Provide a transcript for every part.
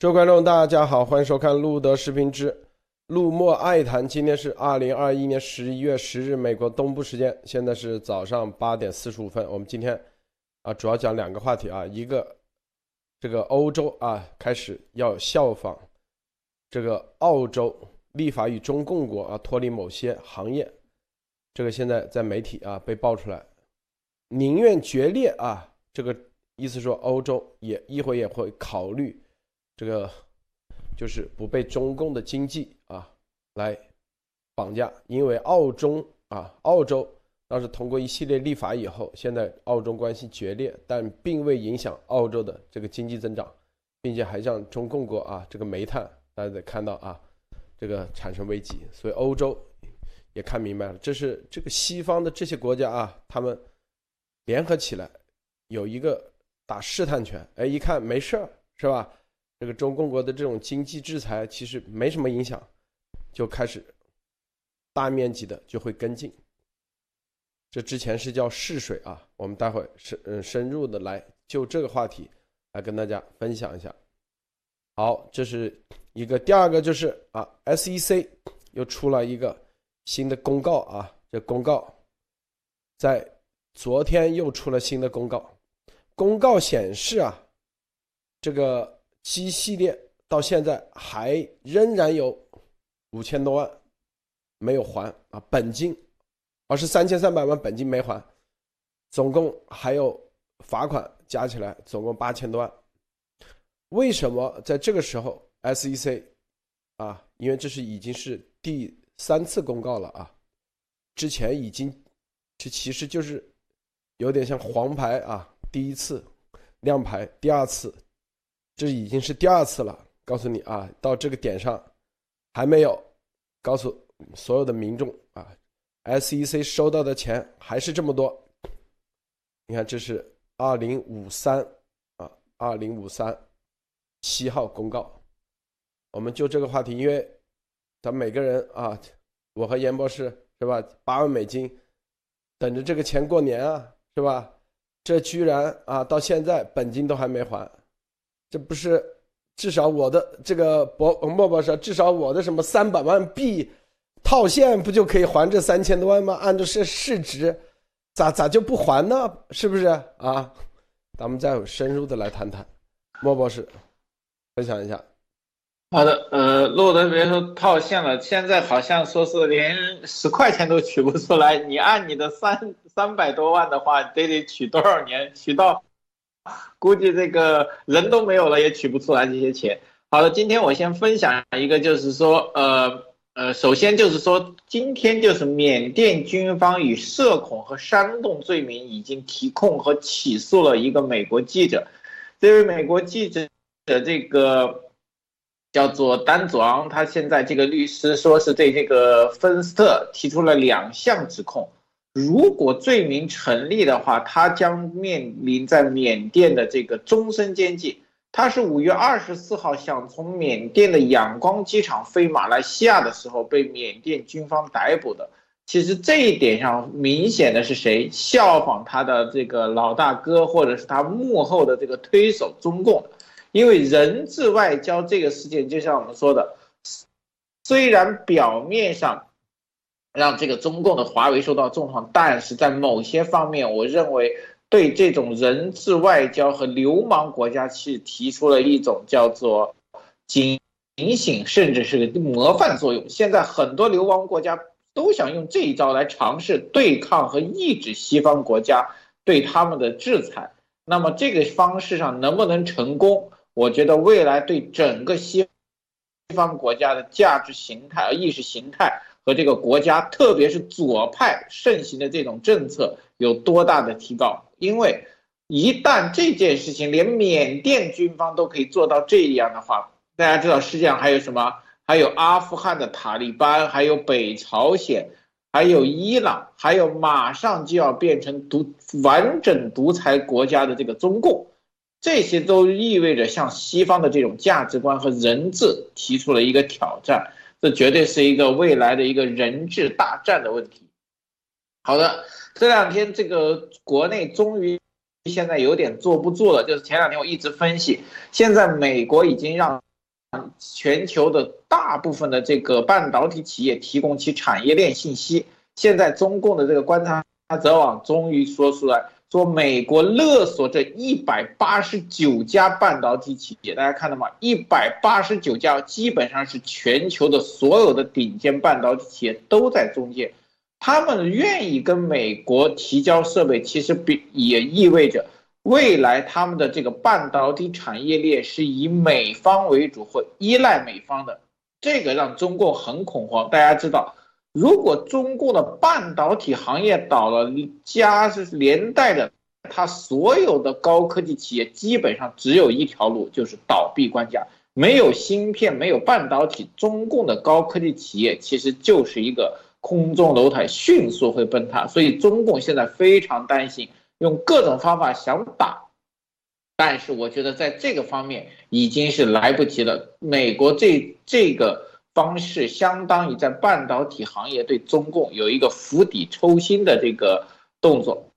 各位观众，大家好，欢迎收看路德视频之路莫爱谈。今天是二零二一年十一月十日，美国东部时间，现在是早上八点四十五分。我们今天啊，主要讲两个话题啊，一个这个欧洲啊开始要效仿这个澳洲立法与中共国啊脱离某些行业，这个现在在媒体啊被爆出来，宁愿决裂啊，这个意思说欧洲也一会也会考虑。这个就是不被中共的经济啊来绑架，因为澳中啊，澳洲当时通过一系列立法以后，现在澳中关系决裂，但并未影响澳洲的这个经济增长，并且还让中共国啊这个煤炭大家得看到啊这个产生危机，所以欧洲也看明白了，这是这个西方的这些国家啊，他们联合起来有一个打试探权，哎，一看没事儿是吧？这个中共国的这种经济制裁其实没什么影响，就开始大面积的就会跟进。这之前是叫试水啊，我们待会深嗯深入的来就这个话题来跟大家分享一下。好，这是一个，第二个就是啊，SEC 又出了一个新的公告啊，这公告在昨天又出了新的公告，公告显示啊，这个。G 系列到现在还仍然有五千多万没有还啊本金，而是三千三百万本金没还，总共还有罚款加起来总共八千多万。为什么在这个时候 SEC 啊？因为这是已经是第三次公告了啊，之前已经这其实就是有点像黄牌啊，第一次亮牌，第二次。这已经是第二次了，告诉你啊，到这个点上还没有告诉所有的民众啊，SEC 收到的钱还是这么多。你看，这是二零五三啊，二零五三七号公告。我们就这个话题，因为咱每个人啊，我和严博士是吧，八万美金等着这个钱过年啊，是吧？这居然啊，到现在本金都还没还。这不是至少我的这个博莫博士，至少我的什么三百万币套现不就可以还这三千多万吗？按照市市值，咋咋就不还呢？是不是啊？咱们再深入的来谈谈，莫博士分享一下。好的，呃，洛德别说套现了，现在好像说是连十块钱都取不出来。你按你的三三百多万的话，得得取多少年？取到？估计这个人都没有了，也取不出来这些钱。好了，今天我先分享一个，就是说，呃呃，首先就是说，今天就是缅甸军方以涉恐和煽动罪名已经提控和起诉了一个美国记者。这位美国记者的这个叫做丹佐昂，他现在这个律师说是对这个芬斯特提出了两项指控。如果罪名成立的话，他将面临在缅甸的这个终身监禁。他是五月二十四号想从缅甸的仰光机场飞马来西亚的时候被缅甸军方逮捕的。其实这一点上明显的是谁效仿他的这个老大哥，或者是他幕后的这个推手中共。因为人质外交这个事件，就像我们说的，虽然表面上。让这个中共的华为受到重创，但是在某些方面，我认为对这种人质外交和流氓国家是提出了一种叫做警醒，甚至是模范作用。现在很多流氓国家都想用这一招来尝试对抗和抑制西方国家对他们的制裁。那么这个方式上能不能成功？我觉得未来对整个西方国家的价值形态和意识形态。和这个国家，特别是左派盛行的这种政策有多大的提高？因为一旦这件事情连缅甸军方都可以做到这样的话，大家知道世界上还有什么？还有阿富汗的塔利班，还有北朝鲜，还有伊朗，还有马上就要变成独完整独裁国家的这个中共，这些都意味着向西方的这种价值观和人质提出了一个挑战。这绝对是一个未来的一个人质大战的问题。好的，这两天这个国内终于现在有点坐不住了，就是前两天我一直分析，现在美国已经让全球的大部分的这个半导体企业提供其产业链信息。现在中共的这个观察者网终于说出来，说美国勒索这一百八十九家半导体企业，大家看到吗？一百八十九家，基本上是全球的所有的顶尖半导体企业都在中间。他们愿意跟美国提交设备，其实比也意味着。未来他们的这个半导体产业链是以美方为主或依赖美方的，这个让中共很恐慌。大家知道，如果中共的半导体行业倒了，加是连带的，它所有的高科技企业基本上只有一条路，就是倒闭关家。没有芯片，没有半导体，中共的高科技企业其实就是一个空中楼台，迅速会崩塌。所以中共现在非常担心。用各种方法想打，但是我觉得在这个方面已经是来不及了。美国这这个方式相当于在半导体行业对中共有一个釜底抽薪的这个动作。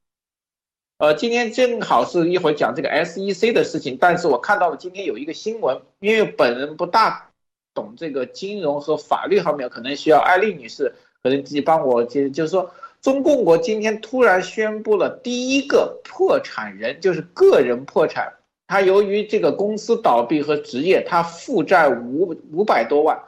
呃，今天正好是一会儿讲这个 SEC 的事情，但是我看到了今天有一个新闻，因为本人不大懂这个金融和法律方面，可能需要艾丽女士可能自己帮我接，就是说。中共国今天突然宣布了第一个破产人，就是个人破产。他由于这个公司倒闭和职业，他负债五五百多万，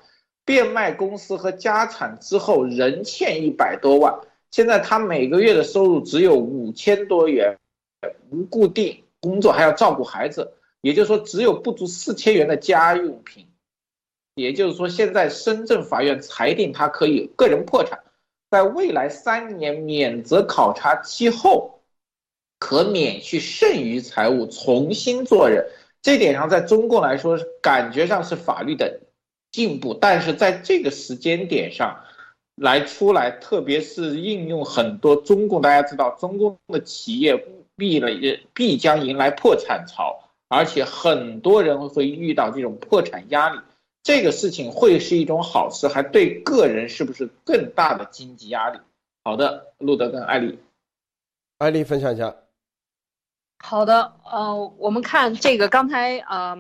变卖公司和家产之后仍欠一百多万。现在他每个月的收入只有五千多元，无固定工作，还要照顾孩子，也就是说只有不足四千元的家用品。也就是说，现在深圳法院裁定他可以个人破产。在未来三年免责考察期后，可免去剩余财物，重新做人。这点上，在中共来说，感觉上是法律的进步，但是在这个时间点上来出来，特别是应用很多中共，大家知道，中共的企业必了必将迎来破产潮，而且很多人会遇到这种破产压力。这个事情会是一种好事，还对个人是不是更大的经济压力？好的，路德跟艾丽，艾丽分享一下。好的，呃，我们看这个刚才呃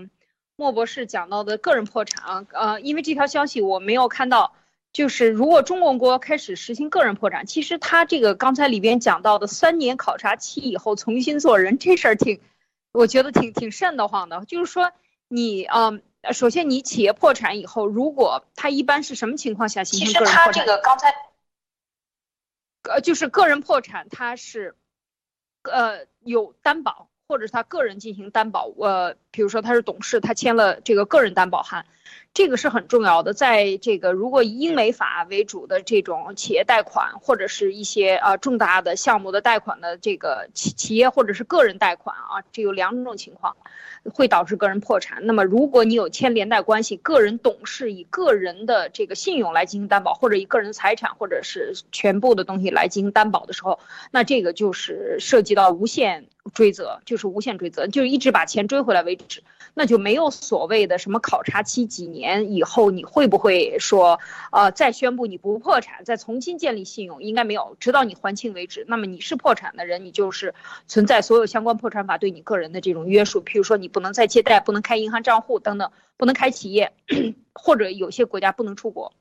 莫博士讲到的个人破产啊，呃，因为这条消息我没有看到，就是如果中国国开始实行个人破产，其实他这个刚才里边讲到的三年考察期以后重新做人这事儿挺，我觉得挺挺瘆得慌的，就是说你嗯。呃，首先你企业破产以后，如果他一般是什么情况下形成个人破产？其实他这个刚才，呃，就是个人破产，他是，呃，有担保，或者是他个人进行担保。呃，比如说他是董事，他签了这个个人担保函。这个是很重要的，在这个如果以英美法为主的这种企业贷款，或者是一些呃重大的项目的贷款的这个企企业或者是个人贷款啊，这有两种情况，会导致个人破产。那么如果你有签连带关系，个人董事以个人的这个信用来进行担保，或者以个人财产或者是全部的东西来进行担保的时候，那这个就是涉及到无限追责，就是无限追责，就是一直把钱追回来为止。那就没有所谓的什么考察期几年年以后你会不会说，呃，再宣布你不破产，再重新建立信用，应该没有，直到你还清为止。那么你是破产的人，你就是存在所有相关破产法对你个人的这种约束，譬如说你不能再借贷，不能开银行账户等等，不能开企业，或者有些国家不能出国。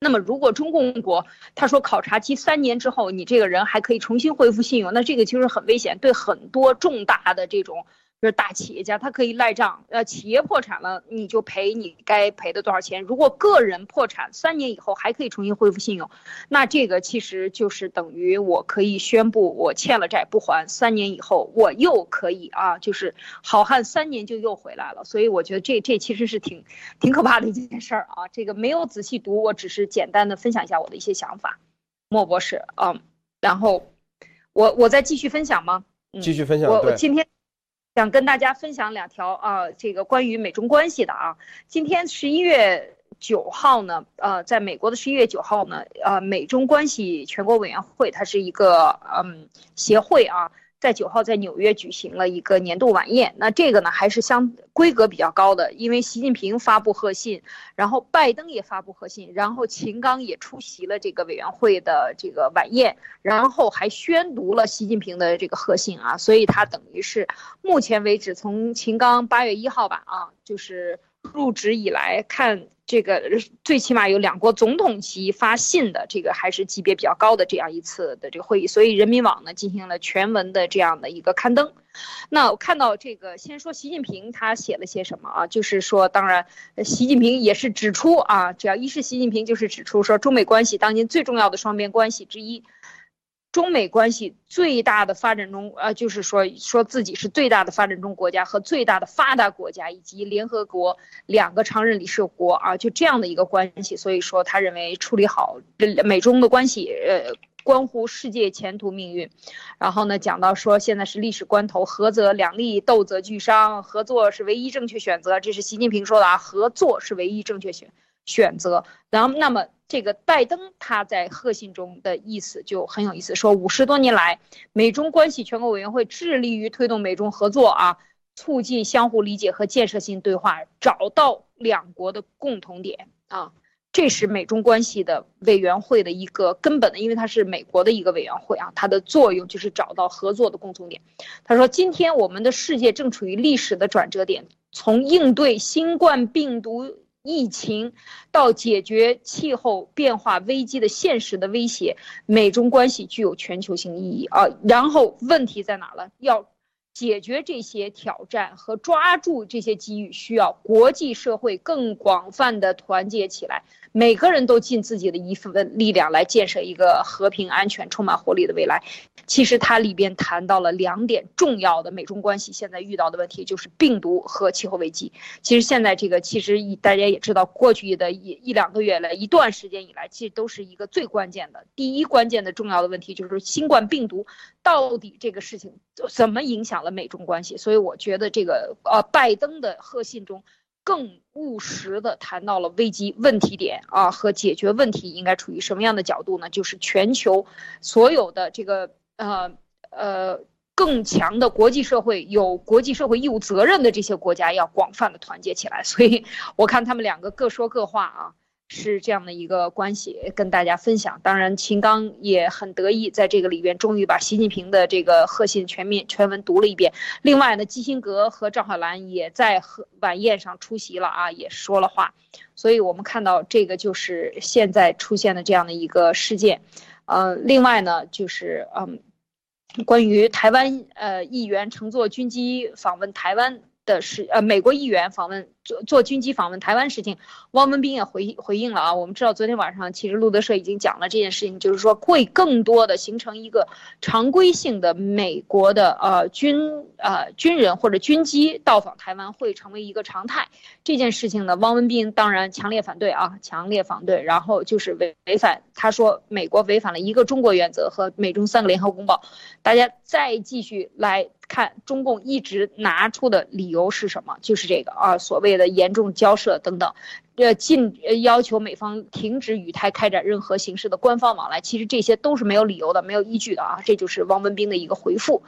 那么如果中共国他说考察期三年之后你这个人还可以重新恢复信用，那这个其实很危险，对很多重大的这种。就是大企业家，他可以赖账。呃，企业破产了，你就赔你该赔的多少钱。如果个人破产三年以后还可以重新恢复信用，那这个其实就是等于我可以宣布我欠了债不还，三年以后我又可以啊，就是好汉三年就又回来了。所以我觉得这这其实是挺挺可怕的一件事儿啊。这个没有仔细读，我只是简单的分享一下我的一些想法。莫博士，嗯，然后我我再继续分享吗？继续分享。我我今天。想跟大家分享两条啊，这个关于美中关系的啊。今天十一月九号呢，呃，在美国的十一月九号呢，呃，美中关系全国委员会它是一个嗯协会啊。在九号，在纽约举行了一个年度晚宴。那这个呢，还是相规格比较高的，因为习近平发布贺信，然后拜登也发布贺信，然后秦刚也出席了这个委员会的这个晚宴，然后还宣读了习近平的这个贺信啊。所以他等于是目前为止，从秦刚八月一号吧啊，就是入职以来看。这个最起码有两国总统级发信的，这个还是级别比较高的这样一次的这个会议，所以人民网呢进行了全文的这样的一个刊登。那我看到这个，先说习近平他写了些什么啊？就是说，当然，习近平也是指出啊，只要一是习近平，就是指出说，中美关系当今最重要的双边关系之一。中美关系最大的发展中，呃，就是说说自己是最大的发展中国家和最大的发达国家，以及联合国两个常任理事国啊，就这样的一个关系。所以说，他认为处理好美中的关系，呃，关乎世界前途命运。然后呢，讲到说现在是历史关头，合则两利，斗则俱伤，合作是唯一正确选择。这是习近平说的啊，合作是唯一正确选选择。然后，那么。这个拜登他在贺信中的意思就很有意思，说五十多年来，美中关系全国委员会致力于推动美中合作啊，促进相互理解和建设性对话，找到两国的共同点啊，这是美中关系的委员会的一个根本的，因为它是美国的一个委员会啊，它的作用就是找到合作的共同点。他说，今天我们的世界正处于历史的转折点，从应对新冠病毒。疫情到解决气候变化危机的现实的威胁，美中关系具有全球性意义啊。然后问题在哪了？要解决这些挑战和抓住这些机遇，需要国际社会更广泛的团结起来。每个人都尽自己的一份力量来建设一个和平、安全、充满活力的未来。其实它里边谈到了两点重要的美中关系现在遇到的问题，就是病毒和气候危机。其实现在这个，其实大家也知道，过去的一一两个月来，一段时间以来，其实都是一个最关键的第一关键的重要的问题，就是新冠病毒到底这个事情怎么影响了美中关系。所以我觉得这个呃，拜登的贺信中。更务实的谈到了危机问题点啊和解决问题应该处于什么样的角度呢？就是全球所有的这个呃呃更强的国际社会有国际社会义务责任的这些国家要广泛的团结起来。所以我看他们两个各说各话啊。是这样的一个关系，跟大家分享。当然，秦刚也很得意，在这个里边终于把习近平的这个贺信全面全文读了一遍。另外呢，基辛格和赵海兰也在贺晚宴上出席了啊，也说了话。所以我们看到这个就是现在出现的这样的一个事件。呃，另外呢，就是嗯，关于台湾呃议员乘坐军机访问台湾。的事呃，美国议员访问做做军机访问台湾事情，汪文斌也回回应了啊。我们知道昨天晚上其实路德社已经讲了这件事情，就是说会更多的形成一个常规性的美国的呃军呃军人或者军机到访台湾会成为一个常态。这件事情呢，汪文斌当然强烈反对啊，强烈反对。然后就是违违反，他说美国违反了一个中国原则和美中三个联合公报。大家再继续来。看中共一直拿出的理由是什么？就是这个啊，所谓的的严重交涉等等，呃，禁要求美方停止与台开展任何形式的官方往来。其实这些都是没有理由的，没有依据的啊。这就是汪文斌的一个回复。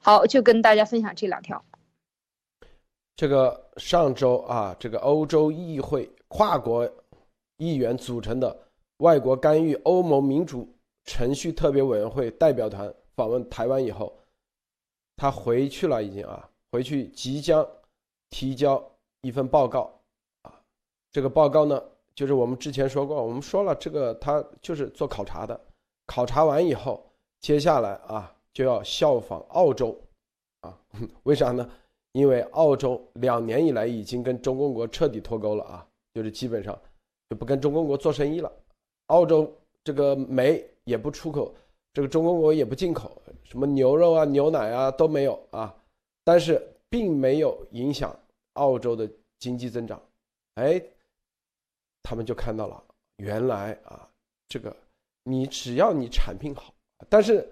好，就跟大家分享这两条。这个上周啊，这个欧洲议会跨国议员组成的外国干预欧盟民主程序特别委员会代表团访问台湾以后。他回去了，已经啊，回去即将提交一份报告啊。这个报告呢，就是我们之前说过，我们说了，这个他就是做考察的，考察完以后，接下来啊就要效仿澳洲啊。为啥呢？因为澳洲两年以来已经跟中共国彻底脱钩了啊，就是基本上就不跟中共国做生意了。澳洲这个煤也不出口。这个中国国也不进口什么牛肉啊、牛奶啊都没有啊，但是并没有影响澳洲的经济增长。哎，他们就看到了，原来啊，这个你只要你产品好，但是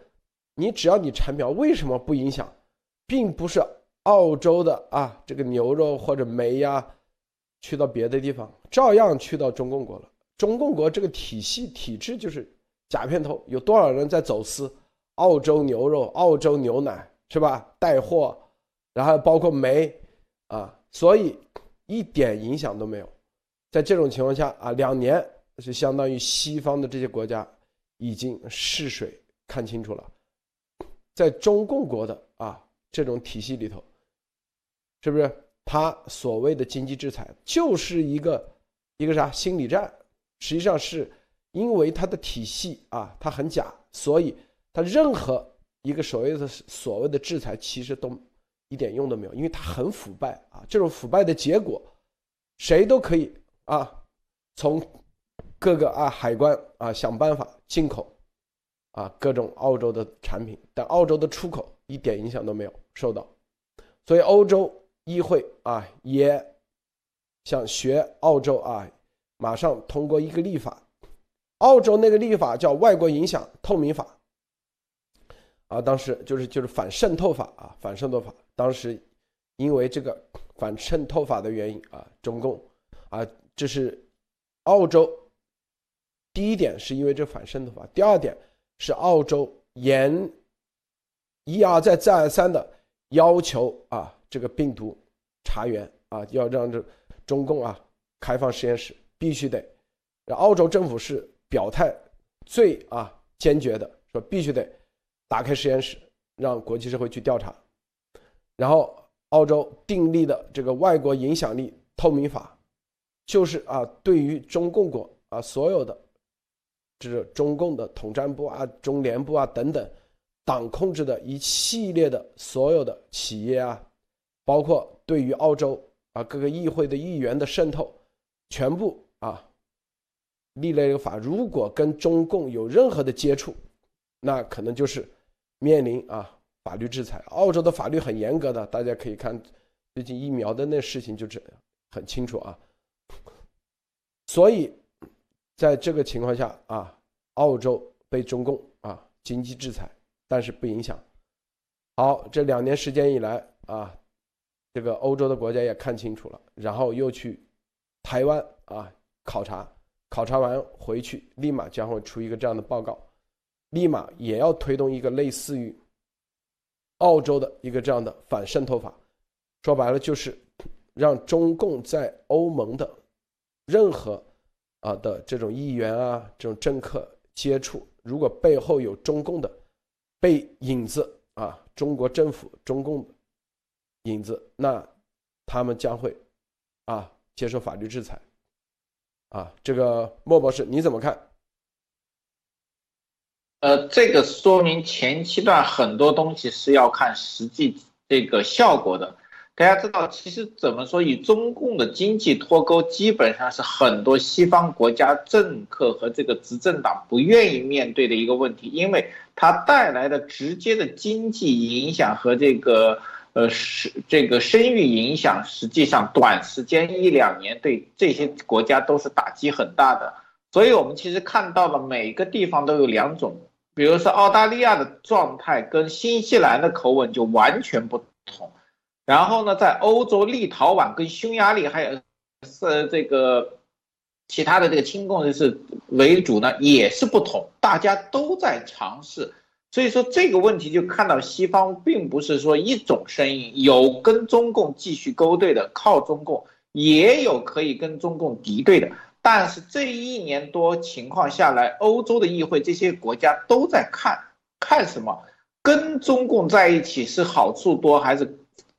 你只要你产品好，为什么不影响？并不是澳洲的啊，这个牛肉或者煤呀，去到别的地方，照样去到中共国了。中共国这个体系体制就是。假片头有多少人在走私澳洲牛肉、澳洲牛奶是吧？带货，然后包括煤啊，所以一点影响都没有。在这种情况下啊，两年是相当于西方的这些国家已经试水看清楚了，在中共国的啊这种体系里头，是不是？他所谓的经济制裁就是一个一个啥？心理战，实际上是因为他的体系啊，它很假，所以他任何一个所谓的所谓的制裁其实都一点用都没有，因为它很腐败啊，这种腐败的结果，谁都可以啊，从各个啊海关啊想办法进口啊各种澳洲的产品，但澳洲的出口一点影响都没有受到，所以欧洲。议会啊，也想学澳洲啊，马上通过一个立法。澳洲那个立法叫《外国影响透明法》啊，当时就是就是反渗透法啊，反渗透法。当时因为这个反渗透法的原因啊，中共啊，这是澳洲第一点是因为这反渗透法，第二点是澳洲严一而再再而三的要求啊。这个病毒查源啊，要让这中共啊开放实验室，必须得。澳洲政府是表态最啊坚决的，说必须得打开实验室，让国际社会去调查。然后澳洲订立的这个外国影响力透明法，就是啊对于中共国啊所有的，就是中共的统战部啊、中联部啊等等党控制的一系列的所有的企业啊。包括对于澳洲啊各个议会的议员的渗透，全部啊立了一个法，如果跟中共有任何的接触，那可能就是面临啊法律制裁。澳洲的法律很严格的，大家可以看最近疫苗的那事情就这样很清楚啊。所以在这个情况下啊，澳洲被中共啊经济制裁，但是不影响。好，这两年时间以来啊。这个欧洲的国家也看清楚了，然后又去台湾啊考察，考察完回去，立马将会出一个这样的报告，立马也要推动一个类似于澳洲的一个这样的反渗透法，说白了就是让中共在欧盟的任何啊的这种议员啊这种政客接触，如果背后有中共的背影子啊，中国政府中共。影子，那他们将会啊接受法律制裁啊。这个莫博士你怎么看？呃，这个说明前期段很多东西是要看实际这个效果的。大家知道，其实怎么说，与中共的经济脱钩，基本上是很多西方国家政客和这个执政党不愿意面对的一个问题，因为它带来的直接的经济影响和这个。呃，是这个声誉影响，实际上短时间一两年对这些国家都是打击很大的。所以，我们其实看到了每个地方都有两种，比如说澳大利亚的状态跟新西兰的口吻就完全不同。然后呢，在欧洲，立陶宛跟匈牙利还有是这个其他的这个亲共人士为主呢，也是不同，大家都在尝试。所以说这个问题就看到西方并不是说一种声音，有跟中共继续勾兑的，靠中共，也有可以跟中共敌对的。但是这一年多情况下来，欧洲的议会这些国家都在看看什么，跟中共在一起是好处多还是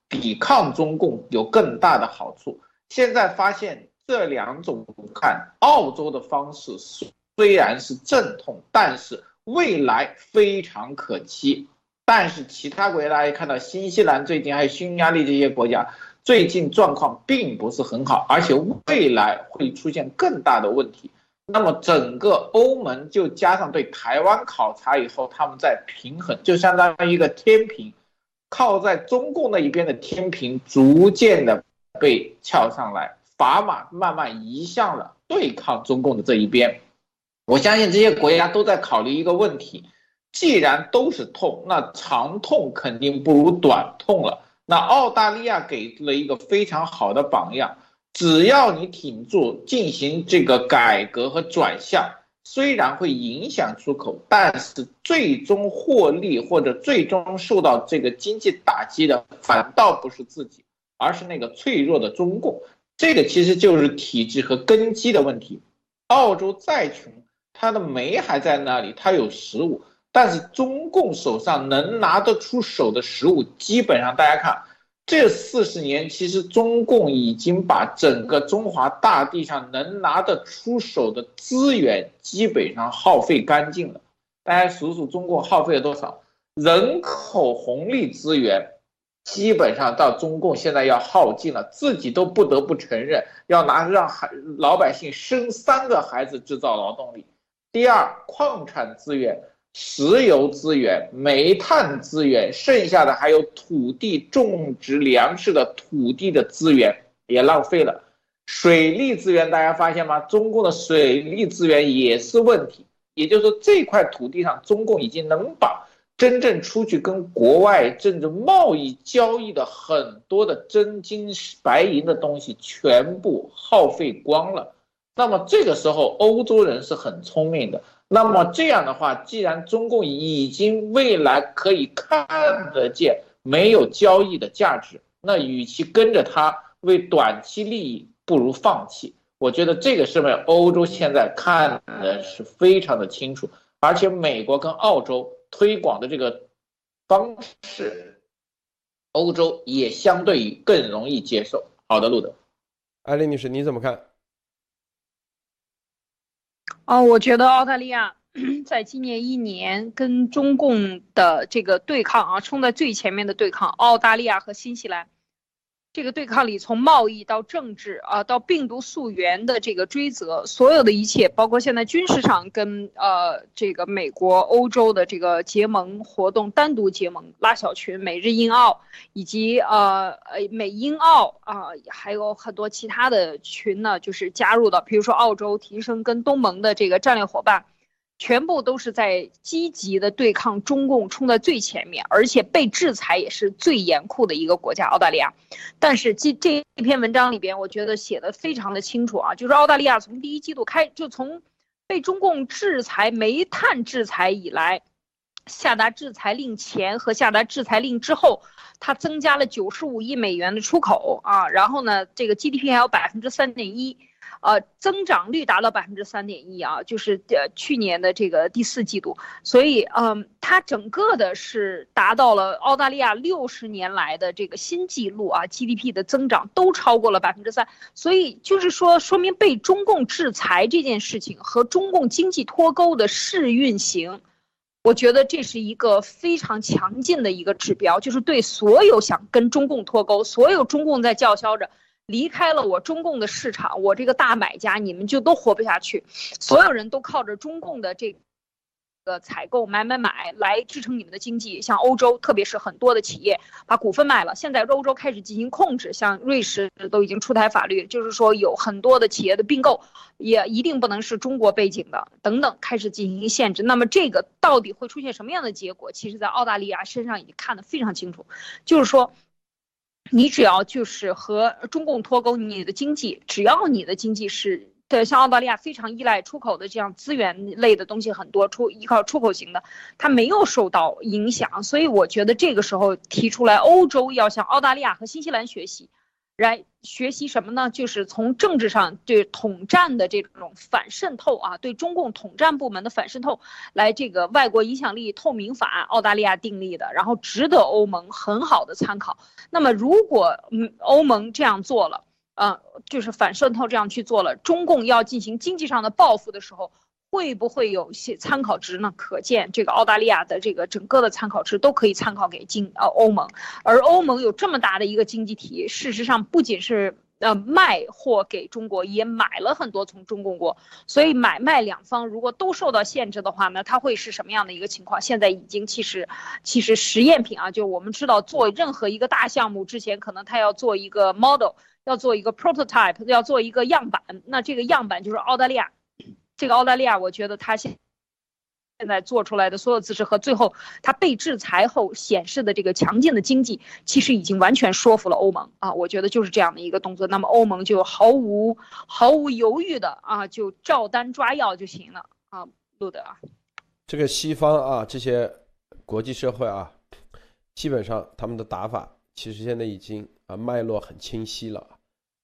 抵抗中共有更大的好处？现在发现这两种看，澳洲的方式虽然是阵痛，但是。未来非常可期，但是其他国家大家看到，新西兰最近还有匈牙利这些国家最近状况并不是很好，而且未来会出现更大的问题。那么整个欧盟就加上对台湾考察以后，他们在平衡，就相当于一个天平，靠在中共那一边的天平逐渐的被翘上来，砝码慢慢移向了对抗中共的这一边。我相信这些国家都在考虑一个问题：既然都是痛，那长痛肯定不如短痛了。那澳大利亚给出了一个非常好的榜样，只要你挺住，进行这个改革和转向，虽然会影响出口，但是最终获利或者最终受到这个经济打击的，反倒不是自己，而是那个脆弱的中共。这个其实就是体制和根基的问题。澳洲再穷。它的煤还在那里，它有食物，但是中共手上能拿得出手的食物，基本上大家看，这四十年，其实中共已经把整个中华大地上能拿得出手的资源基本上耗费干净了。大家数数，中共耗费了多少人口红利资源？基本上到中共现在要耗尽了，自己都不得不承认，要拿让孩老百姓生三个孩子制造劳动力。第二，矿产资源。石油资源、煤炭资源，剩下的还有土地种植粮食的土地的资源也浪费了。水利资源，大家发现吗？中共的水利资源也是问题。也就是说，这块土地上，中共已经能把真正出去跟国外政治贸易交易的很多的真金白银的东西全部耗费光了。那么这个时候，欧洲人是很聪明的。那么这样的话，既然中共已经未来可以看得见没有交易的价值，那与其跟着他为短期利益，不如放弃。我觉得这个是为欧洲现在看的是非常的清楚，而且美国跟澳洲推广的这个方式，欧洲也相对于更容易接受。好的，路德，艾丽女士，你怎么看？哦，我觉得澳大利亚 在今年一年跟中共的这个对抗啊，冲在最前面的对抗，澳大利亚和新西兰。这个对抗里，从贸易到政治啊，到病毒溯源的这个追责，所有的一切，包括现在军事上跟呃这个美国、欧洲的这个结盟活动，单独结盟拉小群，美日英澳，以及呃呃美英澳啊，还有很多其他的群呢，就是加入的，比如说澳洲提升跟东盟的这个战略伙伴。全部都是在积极的对抗中共，冲在最前面，而且被制裁也是最严酷的一个国家——澳大利亚。但是这这一篇文章里边，我觉得写的非常的清楚啊，就是澳大利亚从第一季度开，就从被中共制裁煤炭制裁以来，下达制裁令前和下达制裁令之后，它增加了九十五亿美元的出口啊，然后呢，这个 GDP 还有百分之三点一。呃，增长率达到百分之三点一啊，就是呃去年的这个第四季度，所以嗯，它整个的是达到了澳大利亚六十年来的这个新纪录啊，GDP 的增长都超过了百分之三，所以就是说，说明被中共制裁这件事情和中共经济脱钩的试运行，我觉得这是一个非常强劲的一个指标，就是对所有想跟中共脱钩，所有中共在叫嚣着。离开了我中共的市场，我这个大买家，你们就都活不下去。所有人都靠着中共的这个采购买买买来支撑你们的经济。像欧洲，特别是很多的企业把股份卖了，现在欧洲开始进行控制。像瑞士都已经出台法律，就是说有很多的企业的并购也一定不能是中国背景的，等等开始进行限制。那么这个到底会出现什么样的结果？其实，在澳大利亚身上已经看得非常清楚，就是说。你只要就是和中共脱钩，你的经济只要你的经济是对，像澳大利亚非常依赖出口的这样资源类的东西很多，出依靠出口型的，它没有受到影响，所以我觉得这个时候提出来，欧洲要向澳大利亚和新西兰学习。来学习什么呢？就是从政治上对统战的这种反渗透啊，对中共统战部门的反渗透，来这个外国影响力透明法，澳大利亚订立的，然后值得欧盟很好的参考。那么如果嗯欧盟这样做了，嗯，就是反渗透这样去做了，中共要进行经济上的报复的时候。会不会有些参考值呢？可见这个澳大利亚的这个整个的参考值都可以参考给经呃欧盟，而欧盟有这么大的一个经济体，事实上不仅是呃卖货给中国，也买了很多从中共国，所以买卖两方如果都受到限制的话呢，它会是什么样的一个情况？现在已经其实其实实验品啊，就我们知道做任何一个大项目之前，可能它要做一个 model，要做一个 prototype，要做一个样板，那这个样板就是澳大利亚。这个澳大利亚，我觉得他现现在做出来的所有姿势和最后他被制裁后显示的这个强劲的经济，其实已经完全说服了欧盟啊！我觉得就是这样的一个动作，那么欧盟就毫无毫无犹豫的啊，就照单抓药就行了啊，路德啊。这个西方啊，这些国际社会啊，基本上他们的打法其实现在已经啊脉络很清晰了，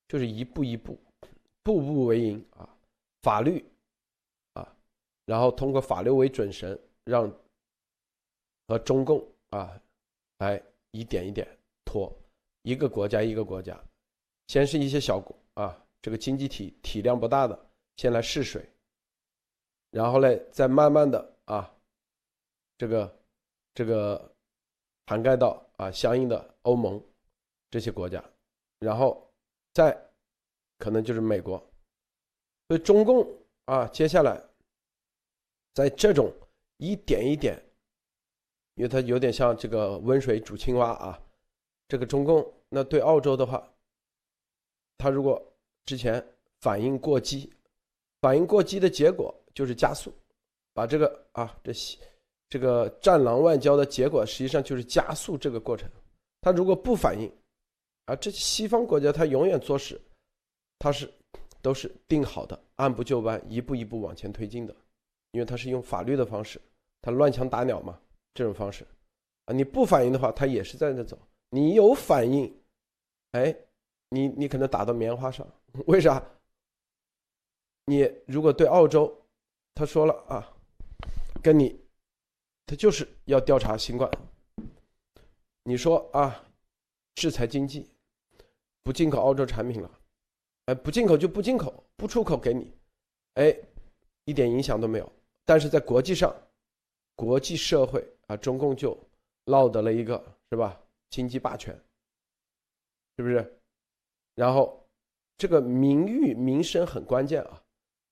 就是一步一步，步步为营啊，法律。然后通过法律为准绳，让和中共啊来一点一点拖，一个国家一个国家，先是一些小国啊，这个经济体体量不大的，先来试水，然后呢，再慢慢的啊，这个这个涵盖到啊相应的欧盟这些国家，然后再可能就是美国，所以中共啊，接下来在这种一点一点，因为它有点像这个温水煮青蛙啊。这个中共那对澳洲的话，他如果之前反应过激，反应过激的结果就是加速，把这个啊这这个战狼外交的结果实际上就是加速这个过程。他如果不反应，啊，这西方国家他永远做事，他是都是定好的，按部就班，一步一步往前推进的，因为他是用法律的方式，他乱枪打鸟嘛，这种方式，啊，你不反应的话，他也是在那走。你有反应，哎，你你可能打到棉花上，为啥？你如果对澳洲，他说了啊，跟你，他就是要调查新冠，你说啊，制裁经济，不进口澳洲产品了，哎，不进口就不进口，不出口给你，哎，一点影响都没有。但是在国际上，国际社会啊，中共就落得了一个，是吧？经济霸权，是不是？然后，这个名誉民生很关键啊，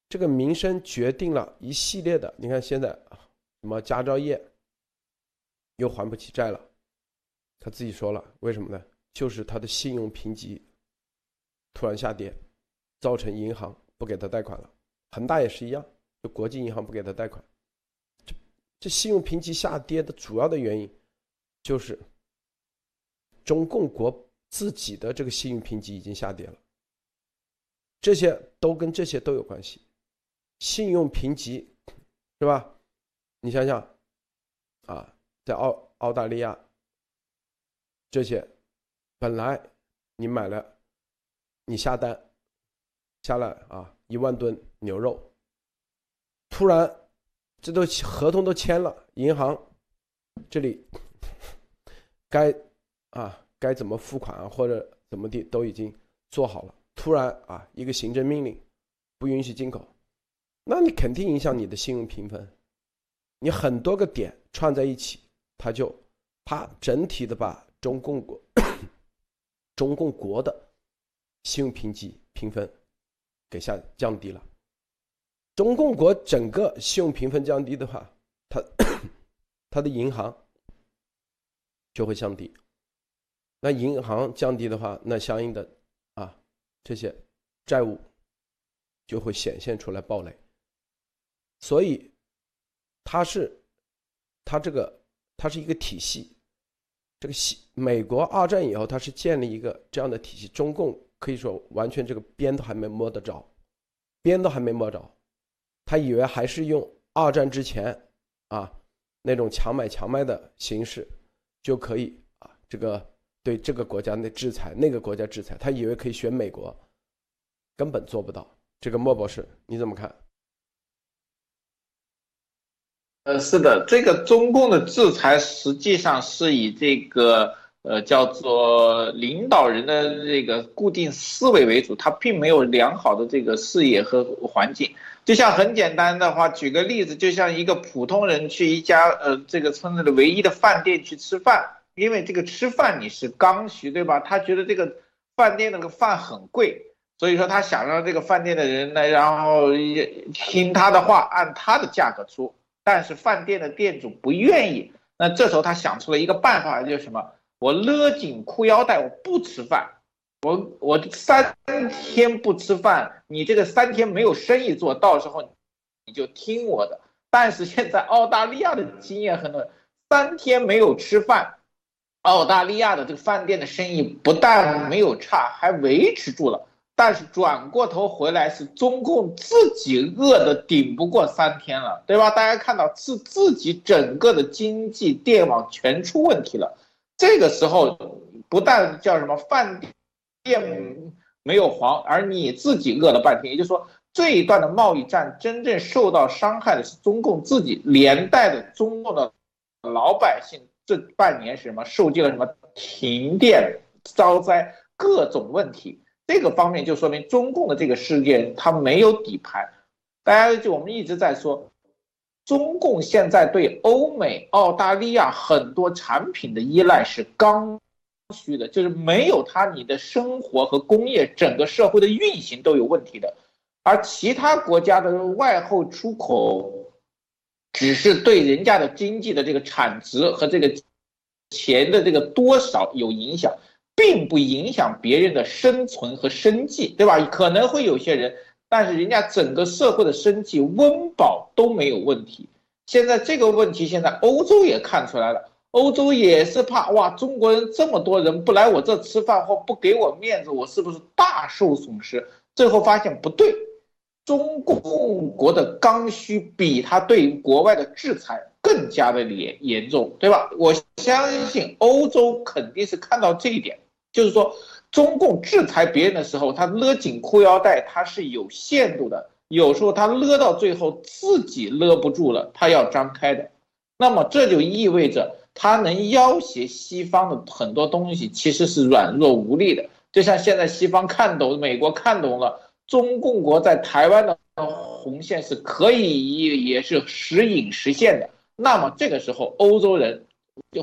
这个民生决定了一系列的。你看现在啊，什么佳兆业又还不起债了，他自己说了，为什么呢？就是他的信用评级突然下跌，造成银行不给他贷款了。恒大也是一样，国际银行不给他贷款。这这信用评级下跌的主要的原因就是。中共国自己的这个信用评级已经下跌了，这些都跟这些都有关系。信用评级是吧？你想想啊，在澳澳大利亚这些本来你买了，你下单下来啊一万吨牛肉，突然这都合同都签了，银行这里该。啊，该怎么付款啊，或者怎么地都已经做好了。突然啊，一个行政命令，不允许进口，那你肯定影响你的信用评分。你很多个点串在一起，它就啪，整体的把中共国、中共国的信用评级评分给下降低了。中共国整个信用评分降低的话，它 它的银行就会降低。那银行降低的话，那相应的啊这些债务就会显现出来暴雷。所以它是它这个它是一个体系，这个系美国二战以后它是建立一个这样的体系，中共可以说完全这个边都还没摸得着，边都还没摸着，他以为还是用二战之前啊那种强买强卖的形式就可以啊这个。对这个国家的制裁，那个国家制裁，他以为可以选美国，根本做不到。这个莫博士，你怎么看？呃，是的，这个中共的制裁实际上是以这个呃叫做领导人的这个固定思维为主，他并没有良好的这个视野和环境。就像很简单的话，举个例子，就像一个普通人去一家呃这个村子的唯一的饭店去吃饭。因为这个吃饭你是刚需，对吧？他觉得这个饭店那个饭很贵，所以说他想让这个饭店的人呢，然后听他的话，按他的价格出。但是饭店的店主不愿意，那这时候他想出了一个办法，就是什么？我勒紧裤腰带，我不吃饭，我我三天不吃饭，你这个三天没有生意做到时候，你就听我的。但是现在澳大利亚的经验很多，三天没有吃饭。澳大利亚的这个饭店的生意不但没有差，还维持住了。但是转过头回来，是中共自己饿的顶不过三天了，对吧？大家看到是自己整个的经济电网全出问题了。这个时候，不但叫什么饭店电没有黄，而你自己饿了半天。也就是说，这一段的贸易战真正受到伤害的是中共自己，连带的中共的老百姓。这半年是什么受尽了什么停电、遭灾各种问题。这个方面就说明中共的这个事件它没有底牌。大家就我们一直在说，中共现在对欧美、澳大利亚很多产品的依赖是刚虚的，就是没有它，你的生活和工业整个社会的运行都有问题的。而其他国家的外后出口，只是对人家的经济的这个产值和这个钱的这个多少有影响。并不影响别人的生存和生计，对吧？可能会有些人，但是人家整个社会的生计温饱都没有问题。现在这个问题，现在欧洲也看出来了，欧洲也是怕哇，中国人这么多人不来我这吃饭或不给我面子，我是不是大受损失？最后发现不对，中共国的刚需比他对国外的制裁更加的严严重，对吧？我相信欧洲肯定是看到这一点。就是说，中共制裁别人的时候，他勒紧裤腰带，他是有限度的。有时候他勒到最后自己勒不住了，他要张开的。那么这就意味着他能要挟西方的很多东西，其实是软弱无力的。就像现在西方看懂，美国看懂了，中共国在台湾的红线是可以也是时隐时现的。那么这个时候，欧洲人，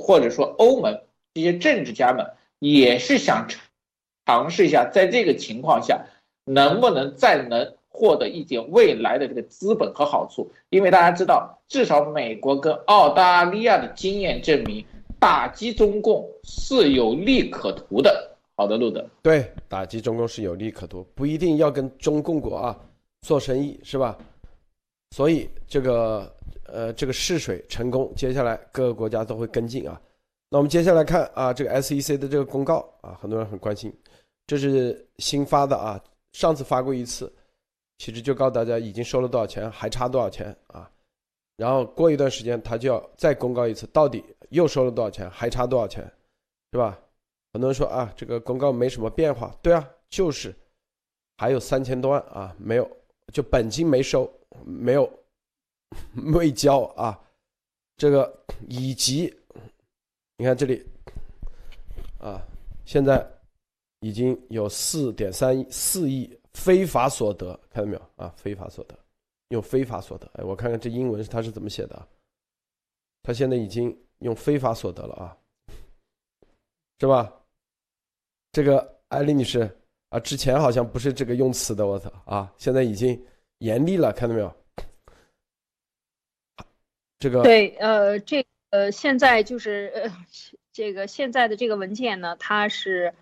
或者说欧盟这些政治家们。也是想尝试一下，在这个情况下，能不能再能获得一点未来的这个资本和好处？因为大家知道，至少美国跟澳大利亚的经验证明，打击中共是有利可图的。好的，路德，对，打击中共是有利可图，不一定要跟中共国啊做生意，是吧？所以这个呃，这个试水成功，接下来各个国家都会跟进啊。那我们接下来看啊，这个 SEC 的这个公告啊，很多人很关心，这是新发的啊，上次发过一次，其实就告诉大家已经收了多少钱，还差多少钱啊，然后过一段时间他就要再公告一次，到底又收了多少钱，还差多少钱，是吧？很多人说啊，这个公告没什么变化，对啊，就是还有三千多万啊，没有，就本金没收，没有 未交啊，这个以及。你看这里，啊，现在已经有四点三亿四亿非法所得，看到没有啊？非法所得，用非法所得，哎，我看看这英文它是怎么写的？他现在已经用非法所得了啊，是吧？这个艾丽女士啊，之前好像不是这个用词的，我操啊，现在已经严厉了，看到没有？这个对，呃，这。呃，现在就是呃，这个现在的这个文件呢，它是，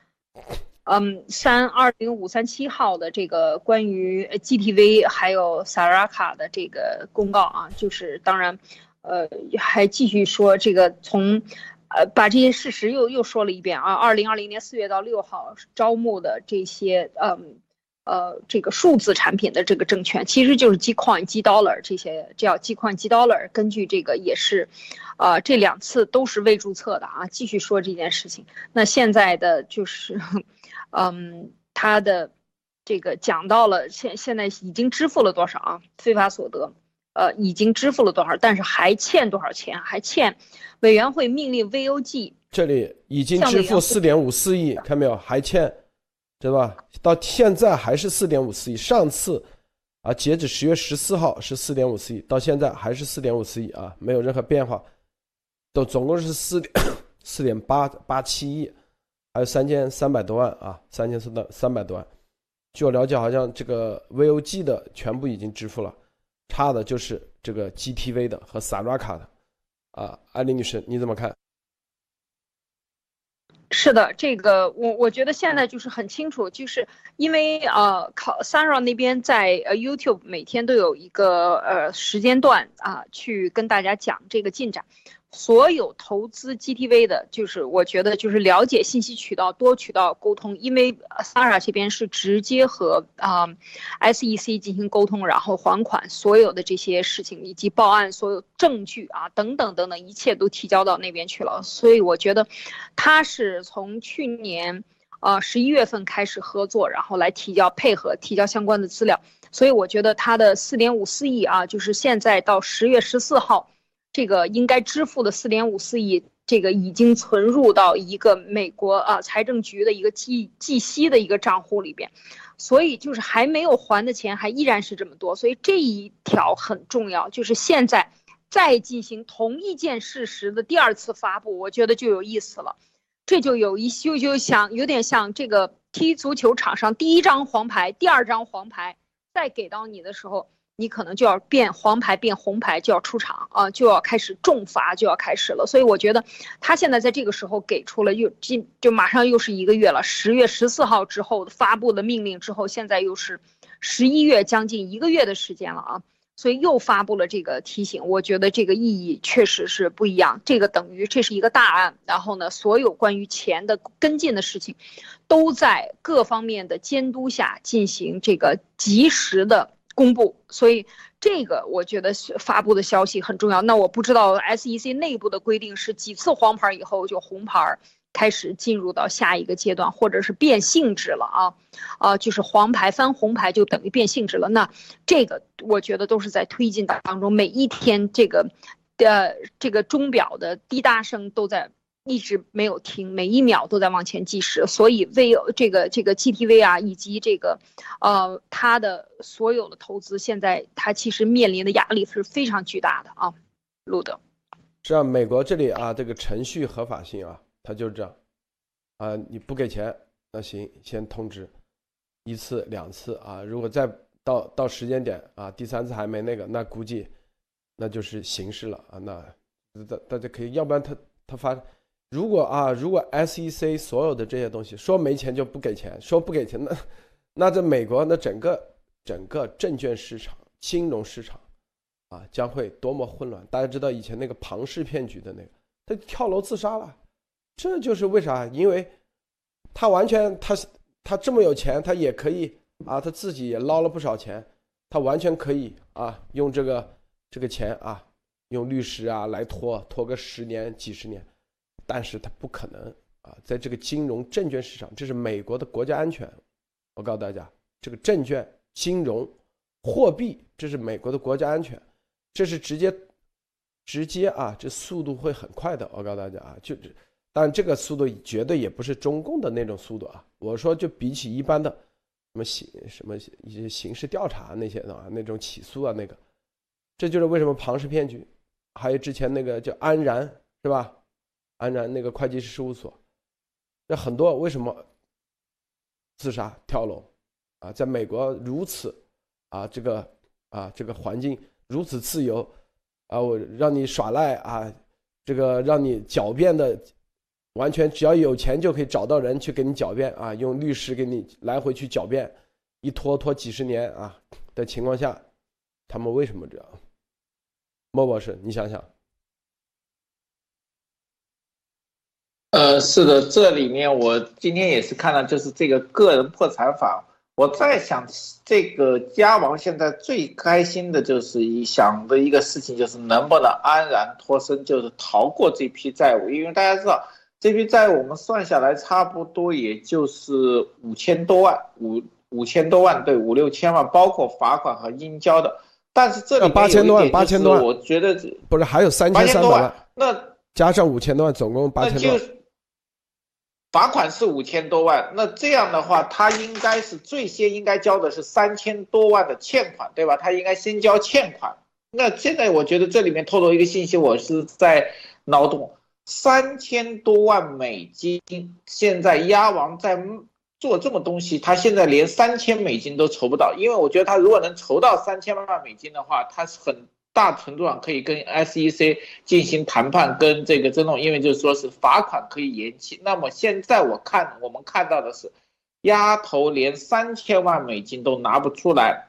嗯，三二零五三七号的这个关于 GTV 还有萨拉卡的这个公告啊，就是当然，呃，还继续说这个从，呃，把这些事实又又说了一遍啊，二零二零年四月到六号招募的这些，嗯。呃，这个数字产品的这个证券其实就是 G Coin、G Dollar 这些叫 G Coin、G Dollar。根据这个也是，呃，这两次都是未注册的啊。继续说这件事情，那现在的就是，嗯，他的这个讲到了现现在已经支付了多少啊？非法所得，呃，已经支付了多少？但是还欠多少钱？还欠委员会命令 VOG 这里已经支付四点五四亿，看没有？还欠。对吧？到现在还是四点五四亿。上次，啊，截止十月十四号是四点五四亿，到现在还是四点五四亿啊，没有任何变化。都总共是四点 四点八八七亿，还有三千三百多万啊，三千三的三百多万。据我了解，好像这个 VOG 的全部已经支付了，差的就是这个 GTV 的和 Saraka 的。啊，艾丽女士，你怎么看？是的，这个我我觉得现在就是很清楚，就是因为呃，考 Sarah 那边在呃 YouTube 每天都有一个呃时间段啊，去跟大家讲这个进展。所有投资 GTV 的，就是我觉得就是了解信息渠道，多渠道沟通，因为 s a r a 这边是直接和啊 SEC 进行沟通，然后还款，所有的这些事情以及报案所有证据啊等等等等，一切都提交到那边去了。所以我觉得他是从去年呃十一月份开始合作，然后来提交配合提交相关的资料。所以我觉得他的四点五四亿啊，就是现在到十月十四号。这个应该支付的四点五四亿，这个已经存入到一个美国啊财政局的一个计计息的一个账户里边，所以就是还没有还的钱还依然是这么多，所以这一条很重要，就是现在再进行同一件事实的第二次发布，我觉得就有意思了，这就有一就就像有点像这个踢足球场上第一张黄牌，第二张黄牌再给到你的时候。你可能就要变黄牌变红牌，就要出场啊，就要开始重罚，就要开始了。所以我觉得他现在在这个时候给出了又进，就马上又是一个月了。十月十四号之后发布的命令之后，现在又是十一月将近一个月的时间了啊，所以又发布了这个提醒。我觉得这个意义确实是不一样。这个等于这是一个大案，然后呢，所有关于钱的跟进的事情，都在各方面的监督下进行这个及时的。公布，所以这个我觉得发布的消息很重要。那我不知道 SEC 内部的规定是几次黄牌以后就红牌开始进入到下一个阶段，或者是变性质了啊？啊，就是黄牌翻红牌就等于变性质了。那这个我觉得都是在推进当中，每一天这个，呃，这个钟表的滴答声都在。一直没有停，每一秒都在往前计时，所以 V 这个这个 GTV 啊，以及这个，呃，它的所有的投资，现在它其实面临的压力是非常巨大的啊。路德，是啊，美国这里啊，这个程序合法性啊，它就是这样，啊，你不给钱，那行，先通知一次两次啊，如果再到到时间点啊，第三次还没那个，那估计那就是形式了啊，那大大家可以，要不然他他发。如果啊，如果 SEC 所有的这些东西说没钱就不给钱，说不给钱，那那在美国那整个整个证券市场、金融市场啊，将会多么混乱！大家知道以前那个庞氏骗局的那个，他跳楼自杀了，这就是为啥？因为他完全他他这么有钱，他也可以啊，他自己也捞了不少钱，他完全可以啊，用这个这个钱啊，用律师啊来拖拖个十年、几十年。但是它不可能啊，在这个金融证券市场，这是美国的国家安全。我告诉大家，这个证券、金融、货币，这是美国的国家安全，这是直接、直接啊，这速度会很快的。我告诉大家啊，就，但这个速度绝对也不是中共的那种速度啊。我说，就比起一般的什么刑、什么一些刑事调查那些的啊，那种起诉啊，那个，这就是为什么庞氏骗局，还有之前那个叫安然，是吧？安然那个会计师事务所，那很多为什么自杀跳楼啊？在美国如此啊，这个啊这个环境如此自由啊，我让你耍赖啊，这个让你狡辩的，完全只要有钱就可以找到人去给你狡辩啊，用律师给你来回去狡辩，一拖拖几十年啊的情况下，他们为什么这样？莫博士，你想想。呃，是的，这里面我今天也是看到，就是这个个人破产法。我在想，这个家王现在最开心的就是一想的一个事情，就是能不能安然脱身，就是逃过这批债务。因为大家知道，这批债务我们算下来差不多也就是五千多万，五五千多万，对，五六千万，包括罚款和应交的。但是这里八千多万，八千多万，我觉得不是还有三千三百万，那加上五千多万，总共八千多万。罚款是五千多万，那这样的话，他应该是最先应该交的是三千多万的欠款，对吧？他应该先交欠款。那现在我觉得这里面透露一个信息，我是在脑洞：三千多万美金，现在鸭王在做这么东西，他现在连三千美金都筹不到，因为我觉得他如果能筹到三千万美金的话，他是很。大程度上可以跟 SEC 进行谈判，跟这个争论，因为就是说是罚款可以延期。那么现在我看我们看到的是，丫头连三千万美金都拿不出来。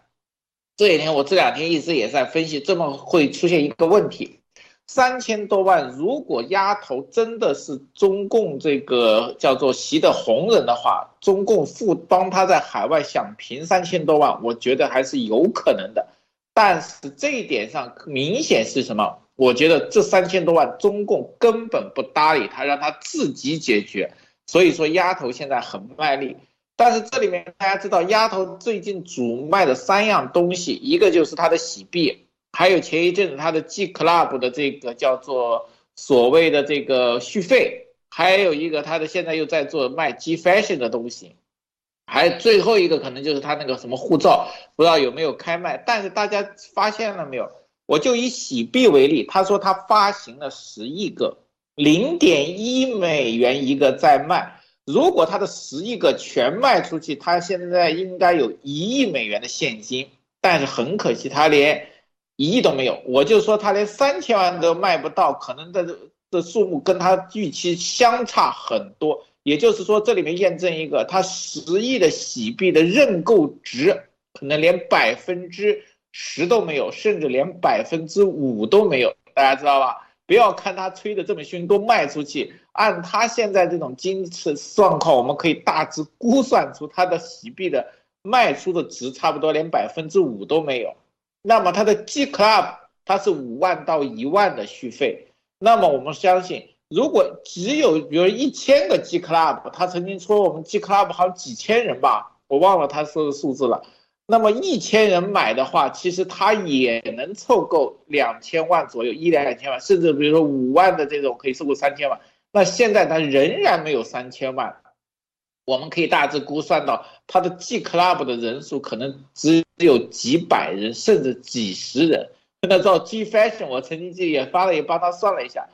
这几天我这两天一直也在分析，这么会出现一个问题：三千多万，如果丫头真的是中共这个叫做习的红人的话，中共付帮他在海外想平三千多万，我觉得还是有可能的。但是这一点上明显是什么？我觉得这三千多万，中共根本不搭理他，让他自己解决。所以说，丫头现在很卖力。但是这里面大家知道，丫头最近主卖的三样东西，一个就是她的洗币，还有前一阵子她的 G Club 的这个叫做所谓的这个续费，还有一个她的现在又在做卖 G Fashion 的东西，还最后一个可能就是他那个什么护照，不知道有没有开卖。但是大家发现了没有？我就以喜币为例，他说他发行了十亿个，零点一美元一个在卖。如果他的十亿个全卖出去，他现在应该有一亿美元的现金。但是很可惜，他连一亿都没有。我就说他连三千万都卖不到，可能的的数目跟他预期相差很多。也就是说，这里面验证一个，他十亿的洗币的认购值可能连百分之。十都没有，甚至连百分之五都没有，大家知道吧？不要看他吹的这么凶，都卖出去。按他现在这种经济状况，我们可以大致估算出他的洗币的卖出的值差不多连百分之五都没有。那么他的 G Club 它是五万到一万的续费，那么我们相信，如果只有比如一千个 G Club，他曾经说我们 G Club 好几千人吧，我忘了他说的数字了。那么一千人买的话，其实他也能凑够两千万左右，一两千万，甚至比如说五万的这种可以凑够三千万。那现在他仍然没有三千万，我们可以大致估算到他的 G Club 的人数可能只有几百人，甚至几十人。那照 G Fashion，我曾经记也发了，也帮他算了一下，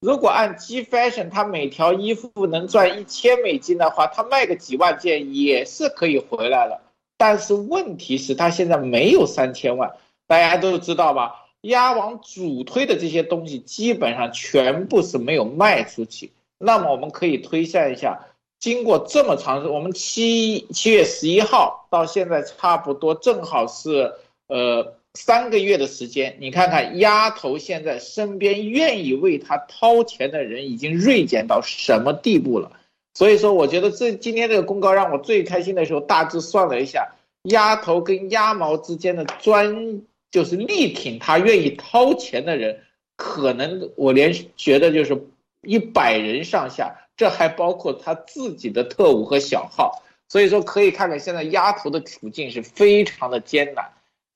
如果按 G Fashion，他每条衣服能赚一千美金的话，他卖个几万件也是可以回来了。但是问题是，他现在没有三千万，大家都知道吧？鸭王主推的这些东西基本上全部是没有卖出去。那么我们可以推算一下，经过这么长时，我们七七月十一号到现在差不多正好是呃三个月的时间。你看看丫头现在身边愿意为他掏钱的人已经锐减到什么地步了？所以说，我觉得这今天这个公告让我最开心的时候，大致算了一下，鸭头跟鸭毛之间的专就是力挺他愿意掏钱的人，可能我连觉得就是一百人上下，这还包括他自己的特务和小号。所以说，可以看看现在鸭头的处境是非常的艰难。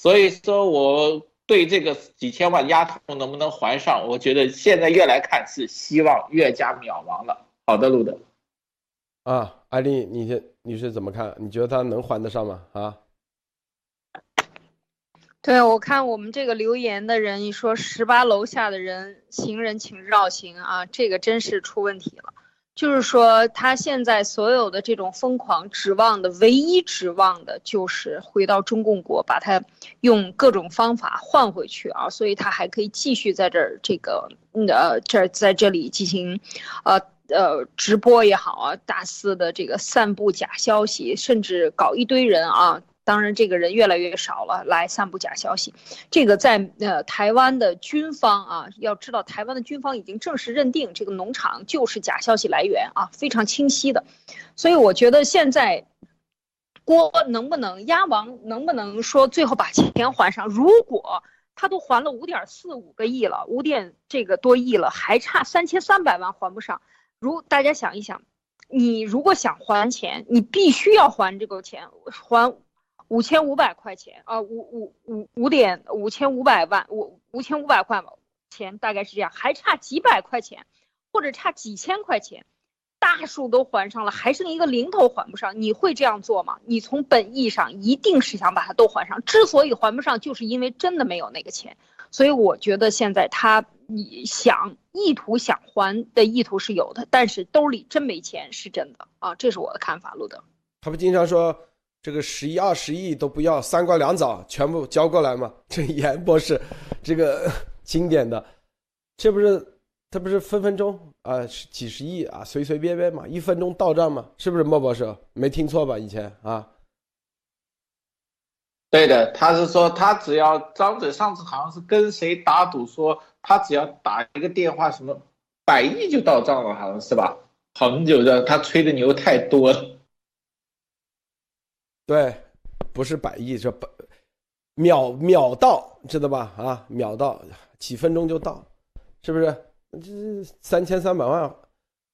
所以说，我对这个几千万丫头能不能还上，我觉得现在越来看是希望越加渺茫了。好的，路德。啊，艾丽，你是你是怎么看？你觉得他能还得上吗？啊？对，我看我们这个留言的人，你说十八楼下的人，行人请绕行啊，这个真是出问题了。就是说，他现在所有的这种疯狂指望的，唯一指望的就是回到中共国，把他用各种方法换回去啊，所以他还可以继续在这儿这个呃这在这里进行，呃。呃，直播也好啊，大肆的这个散布假消息，甚至搞一堆人啊，当然这个人越来越少了，来散布假消息。这个在呃台湾的军方啊，要知道台湾的军方已经正式认定这个农场就是假消息来源啊，非常清晰的。所以我觉得现在郭能不能鸭王能不能说最后把钱还上？如果他都还了五点四五个亿了，五点这个多亿了，还差三千三百万还不上。如大家想一想，你如果想还钱，你必须要还这个钱，还五千五百块钱啊，五五五五点五千五百万，五五千五百块钱大概是这样，还差几百块钱，或者差几千块钱，大数都还上了，还剩一个零头还不上，你会这样做吗？你从本意上一定是想把它都还上，之所以还不上，就是因为真的没有那个钱，所以我觉得现在他。你想意图想还的意图是有的，但是兜里真没钱是真的啊，这是我的看法。路德，他不经常说这个十亿二十亿都不要，三瓜两枣全部交过来嘛？这严博士，这个 经典的，这不是他不是分分钟啊，几十亿啊，随随便便嘛，一分钟到账嘛，是不是莫博士？没听错吧？以前啊。对的，他是说他只要张嘴，上次好像是跟谁打赌说他只要打一个电话，什么百亿就到账了，好像是吧？很久的，他吹的牛太多了。对，不是百亿，这百秒秒到，知道吧？啊，秒到，几分钟就到，是不是？这三千三百万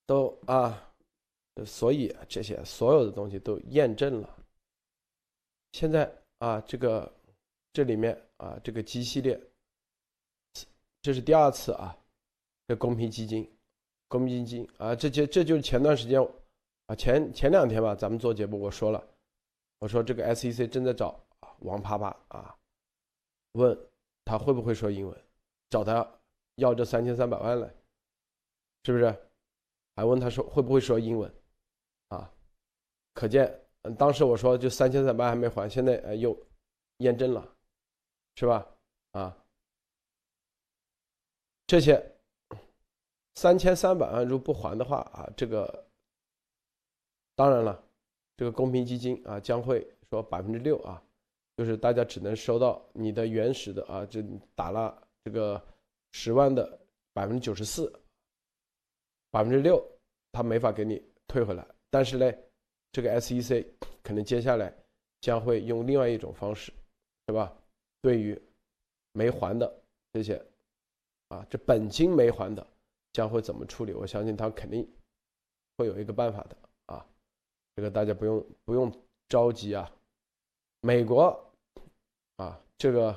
都啊，所以这些所有的东西都验证了，现在。啊，这个这里面啊，这个 G 系列，这是第二次啊，这公平基金，公平基金啊，这些这就是前段时间啊，前前两天吧，咱们做节目我说了，我说这个 SEC 正在找王啪啪啊，问他会不会说英文，找他要这三千三百万来，是不是？还问他说会不会说英文，啊，可见，嗯，当时我说就三千三百万还没还，现在呃又验证了，是吧？啊，这些三千三百万如果不还的话啊，这个当然了，这个公平基金啊将会说百分之六啊，就是大家只能收到你的原始的啊，就打了这个十万的百分之九十四，百分之六他没法给你退回来，但是呢，这个 SEC 可能接下来将会用另外一种方式，是吧？对于没还的这些，啊，这本金没还的将会怎么处理？我相信他肯定会有一个办法的，这个大家不用不用着急啊。美国啊，这个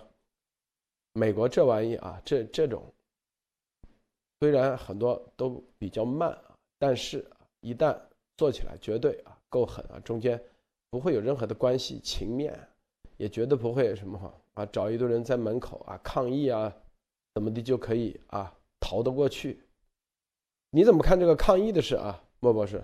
美国这玩意啊，这这种虽然很多都比较慢啊，但是一旦做起来，绝对啊够狠啊，中间不会有任何的关系情面，也绝对不会什么。啊，找一堆人在门口啊抗议啊，怎么的就可以啊逃得过去？你怎么看这个抗议的事啊，莫博士？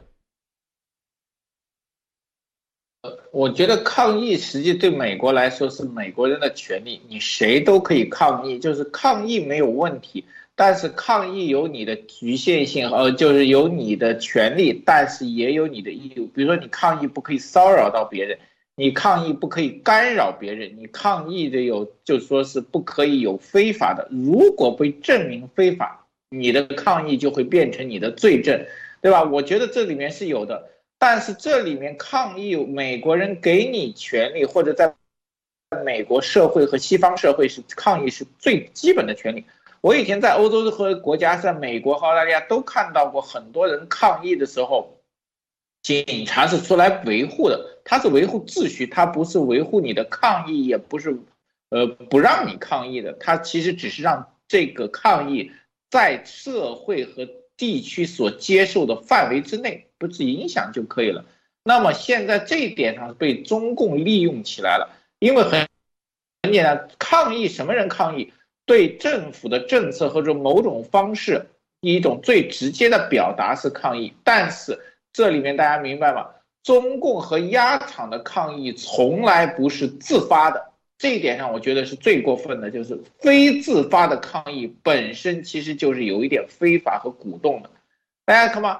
我觉得抗议实际对美国来说是美国人的权利，你谁都可以抗议，就是抗议没有问题，但是抗议有你的局限性，呃，就是有你的权利，但是也有你的义务。比如说，你抗议不可以骚扰到别人。你抗议不可以干扰别人，你抗议的有就说是不可以有非法的，如果被证明非法，你的抗议就会变成你的罪证，对吧？我觉得这里面是有的，但是这里面抗议，美国人给你权利，或者在美国社会和西方社会是抗议是最基本的权利。我以前在欧洲和国家，在美国和澳大利亚都看到过很多人抗议的时候。警察是出来维护的，他是维护秩序，他不是维护你的抗议，也不是，呃，不让你抗议的，他其实只是让这个抗议在社会和地区所接受的范围之内，不是影响就可以了。那么现在这一点上被中共利用起来了，因为很很简单，抗议什么人抗议？对政府的政策或者某种方式，一种最直接的表达是抗议，但是。这里面大家明白吗？中共和鸭场的抗议从来不是自发的，这一点上我觉得是最过分的，就是非自发的抗议本身其实就是有一点非法和鼓动的。大家看嘛，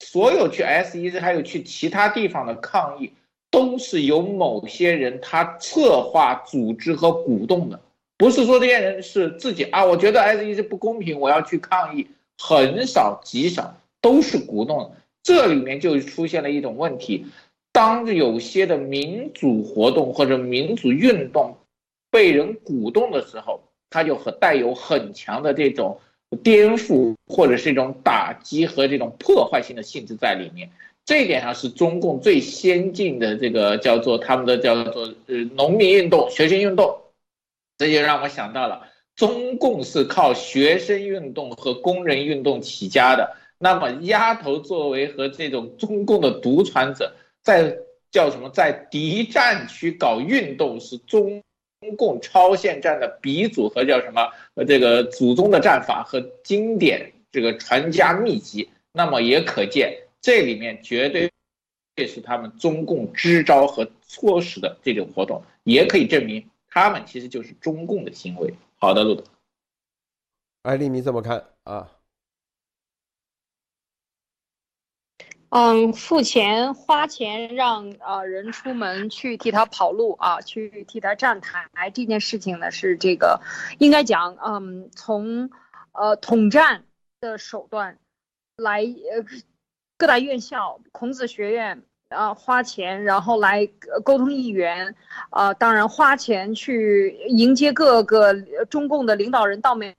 所有去 S 一还有去其他地方的抗议，都是由某些人他策划、组织和鼓动的，不是说这些人是自己啊，我觉得 S 一是不公平，我要去抗议，很少极少都是鼓动的。这里面就出现了一种问题，当有些的民主活动或者民主运动被人鼓动的时候，它就和带有很强的这种颠覆或者是一种打击和这种破坏性的性质在里面。这一点上是中共最先进的这个叫做他们的叫做呃农民运动、学生运动，这就让我想到了中共是靠学生运动和工人运动起家的。那么，鸭头作为和这种中共的独传者，在叫什么，在敌战区搞运动，是中中共超限战的鼻祖和叫什么，呃，这个祖宗的战法和经典这个传家秘籍。那么也可见，这里面绝对这是他们中共支招和唆使的这种活动，也可以证明他们其实就是中共的行为。好的，路德，艾丽，你怎么看啊？嗯，付钱花钱让啊人出门去替他跑路啊，去替他站台这件事情呢，是这个应该讲，嗯，从呃统战的手段来呃各大院校、孔子学院啊花钱，然后来沟通议员啊，当然花钱去迎接各个中共的领导人到美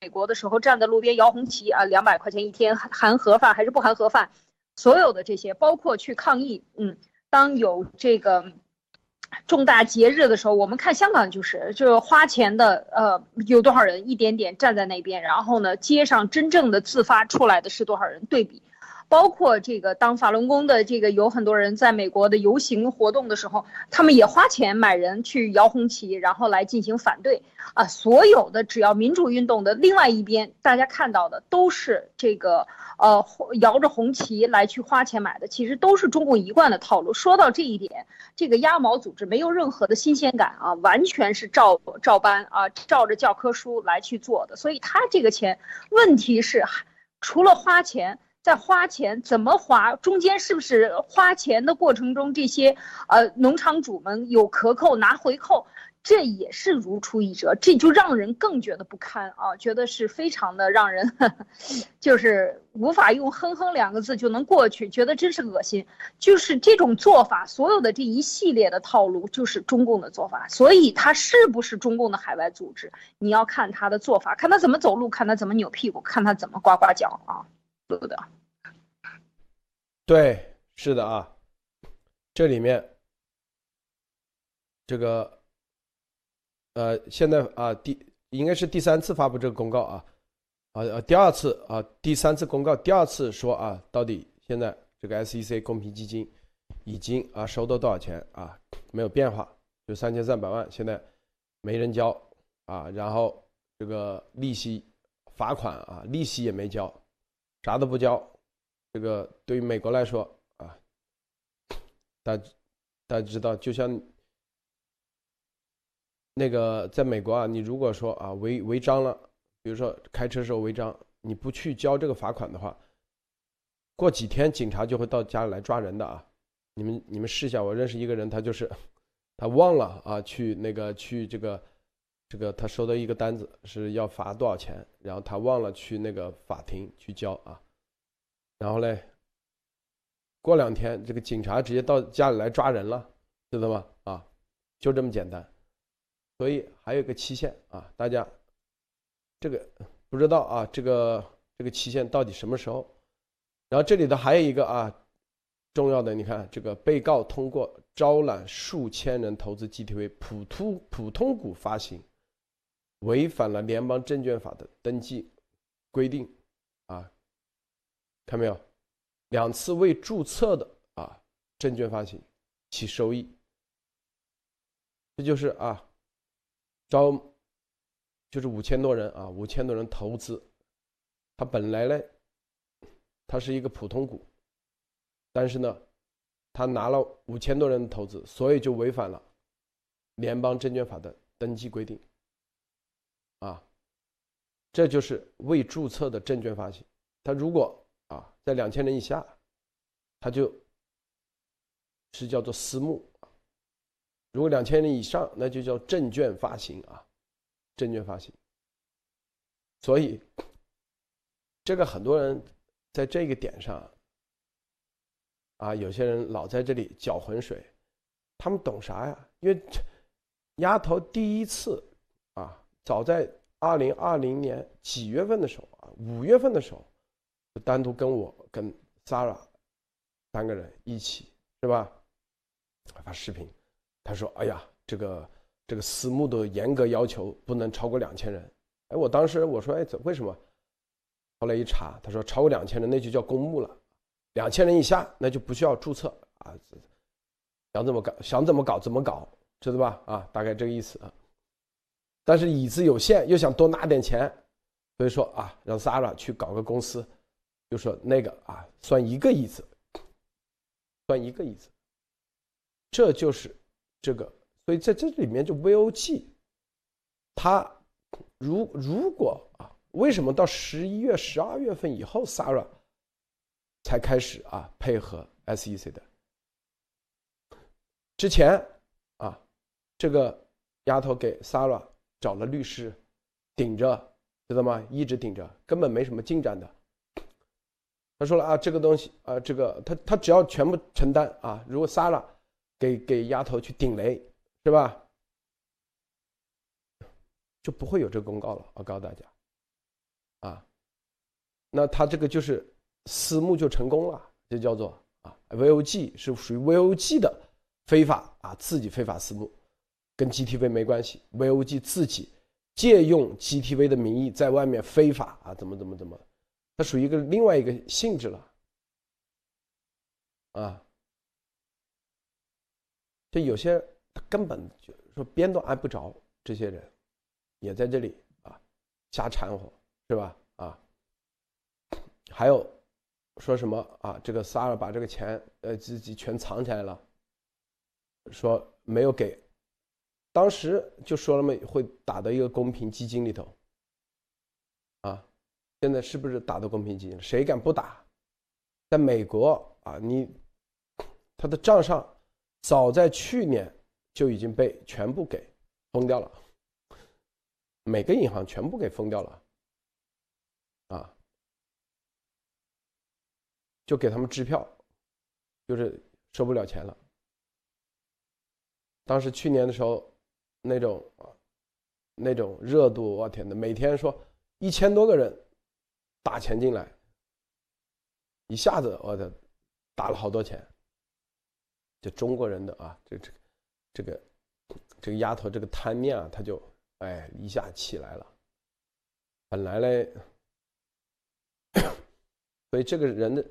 美国的时候，站在路边摇红旗啊，两百块钱一天含盒饭还是不含盒饭？所有的这些，包括去抗议，嗯，当有这个重大节日的时候，我们看香港就是就是花钱的，呃，有多少人一点点站在那边，然后呢，街上真正的自发出来的是多少人？对比。包括这个，当法轮功的这个有很多人在美国的游行活动的时候，他们也花钱买人去摇红旗，然后来进行反对啊。所有的只要民主运动的另外一边，大家看到的都是这个呃摇着红旗来去花钱买的，其实都是中共一贯的套路。说到这一点，这个鸭毛组织没有任何的新鲜感啊，完全是照照搬啊，照着教科书来去做的。所以他这个钱，问题是除了花钱。在花钱怎么花？中间是不是花钱的过程中，这些呃农场主们有克扣拿回扣，这也是如出一辙，这就让人更觉得不堪啊，觉得是非常的让人，就是无法用“哼哼”两个字就能过去，觉得真是恶心。就是这种做法，所有的这一系列的套路，就是中共的做法。所以他是不是中共的海外组织，你要看他的做法，看他怎么走路，看他怎么扭屁股，看他怎么呱呱叫啊。的，对，是的啊，这里面这个呃，现在啊，第应该是第三次发布这个公告啊，啊啊，第二次啊，第三次公告，第二次说啊，到底现在这个 SEC 公平基金已经啊收到多少钱啊？没有变化，就三千三百万，现在没人交啊，然后这个利息罚款啊，利息也没交。啥都不交，这个对于美国来说啊，大大家知道，就像那个在美国啊，你如果说啊违违章了，比如说开车时候违章，你不去交这个罚款的话，过几天警察就会到家里来抓人的啊。你们你们试一下，我认识一个人，他就是 他忘了啊，去那个去这个。这个他收到一个单子是要罚多少钱，然后他忘了去那个法庭去交啊，然后嘞，过两天这个警察直接到家里来抓人了，知道吗？啊，就这么简单，所以还有个期限啊，大家这个不知道啊，这个这个期限到底什么时候？然后这里头还有一个啊，重要的，你看这个被告通过招揽数千人投资 GTV 普通普通股发行。违反了联邦证券法的登记规定，啊，看没有？两次未注册的啊证券发行，其收益，这就是啊，招就是五千多人啊，五千多人投资，他本来呢，他是一个普通股，但是呢，他拿了五千多人的投资，所以就违反了联邦证券法的登记规定。啊，这就是未注册的证券发行。他如果啊在两千人以下，他就是叫做私募；如果两千人以上，那就叫证券发行啊，证券发行。所以，这个很多人在这个点上啊，有些人老在这里搅浑水，他们懂啥呀？因为丫头第一次。早在二零二零年几月份的时候啊，五月份的时候，就单独跟我跟 Sara 三个人一起是吧？发视频，他说：“哎呀，这个这个私募的严格要求不能超过两千人。”哎，我当时我说：“哎，怎为什么？”后来一查，他说：“超过两千人那就叫公募了，两千人以下那就不需要注册啊。”想怎么搞想怎么搞怎么搞，知道吧？啊，大概这个意思啊。但是椅子有限，又想多拿点钱，所以说啊，让 Sara 去搞个公司，就说那个啊，算一个椅子，算一个椅子，这就是这个，所以在这里面就 VOG，他如如果啊，为什么到十一月、十二月份以后，Sarah 才开始啊配合 SEC 的？之前啊，这个丫头给 Sarah。找了律师，顶着，知道吗？一直顶着，根本没什么进展的。他说了啊，这个东西啊，这个他他只要全部承担啊，如果杀了，给给丫头去顶雷，是吧？就不会有这个公告了。我告诉大家，啊，那他这个就是私募就成功了，就叫做啊，VOG 是属于 VOG 的非法啊，自己非法私募，跟 GTV 没关系，VOG 自己借用 GTV 的名义在外面非法啊，怎么怎么怎么，它属于一个另外一个性质了，啊，就有些他根本就说边都挨不着，这些人也在这里啊瞎掺和，是吧？啊，还有说什么啊？这个萨尔把这个钱呃自己全藏起来了。说没有给，当时就说了嘛，会打到一个公平基金里头，啊，现在是不是打到公平基金？谁敢不打？在美国啊，你他的账上早在去年就已经被全部给封掉了，每个银行全部给封掉了，啊，就给他们支票，就是收不了钱了。当时去年的时候，那种啊，那种热度，我天呐，每天说一千多个人打钱进来，一下子我的打了好多钱。就中国人的啊，这这这个这个丫头这个贪念啊，他就哎一下起来了。本来嘞，所以这个人的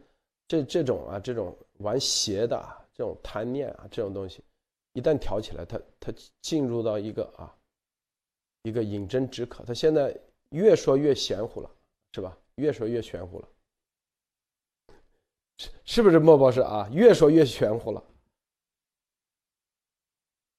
这这种啊，这种玩邪的啊，这种贪念啊，这种东西。一旦挑起来，他他进入到一个啊，一个饮鸩止渴。他现在越说越玄乎了，是吧？越说越玄乎了，是是不是莫博士啊？越说越玄乎了。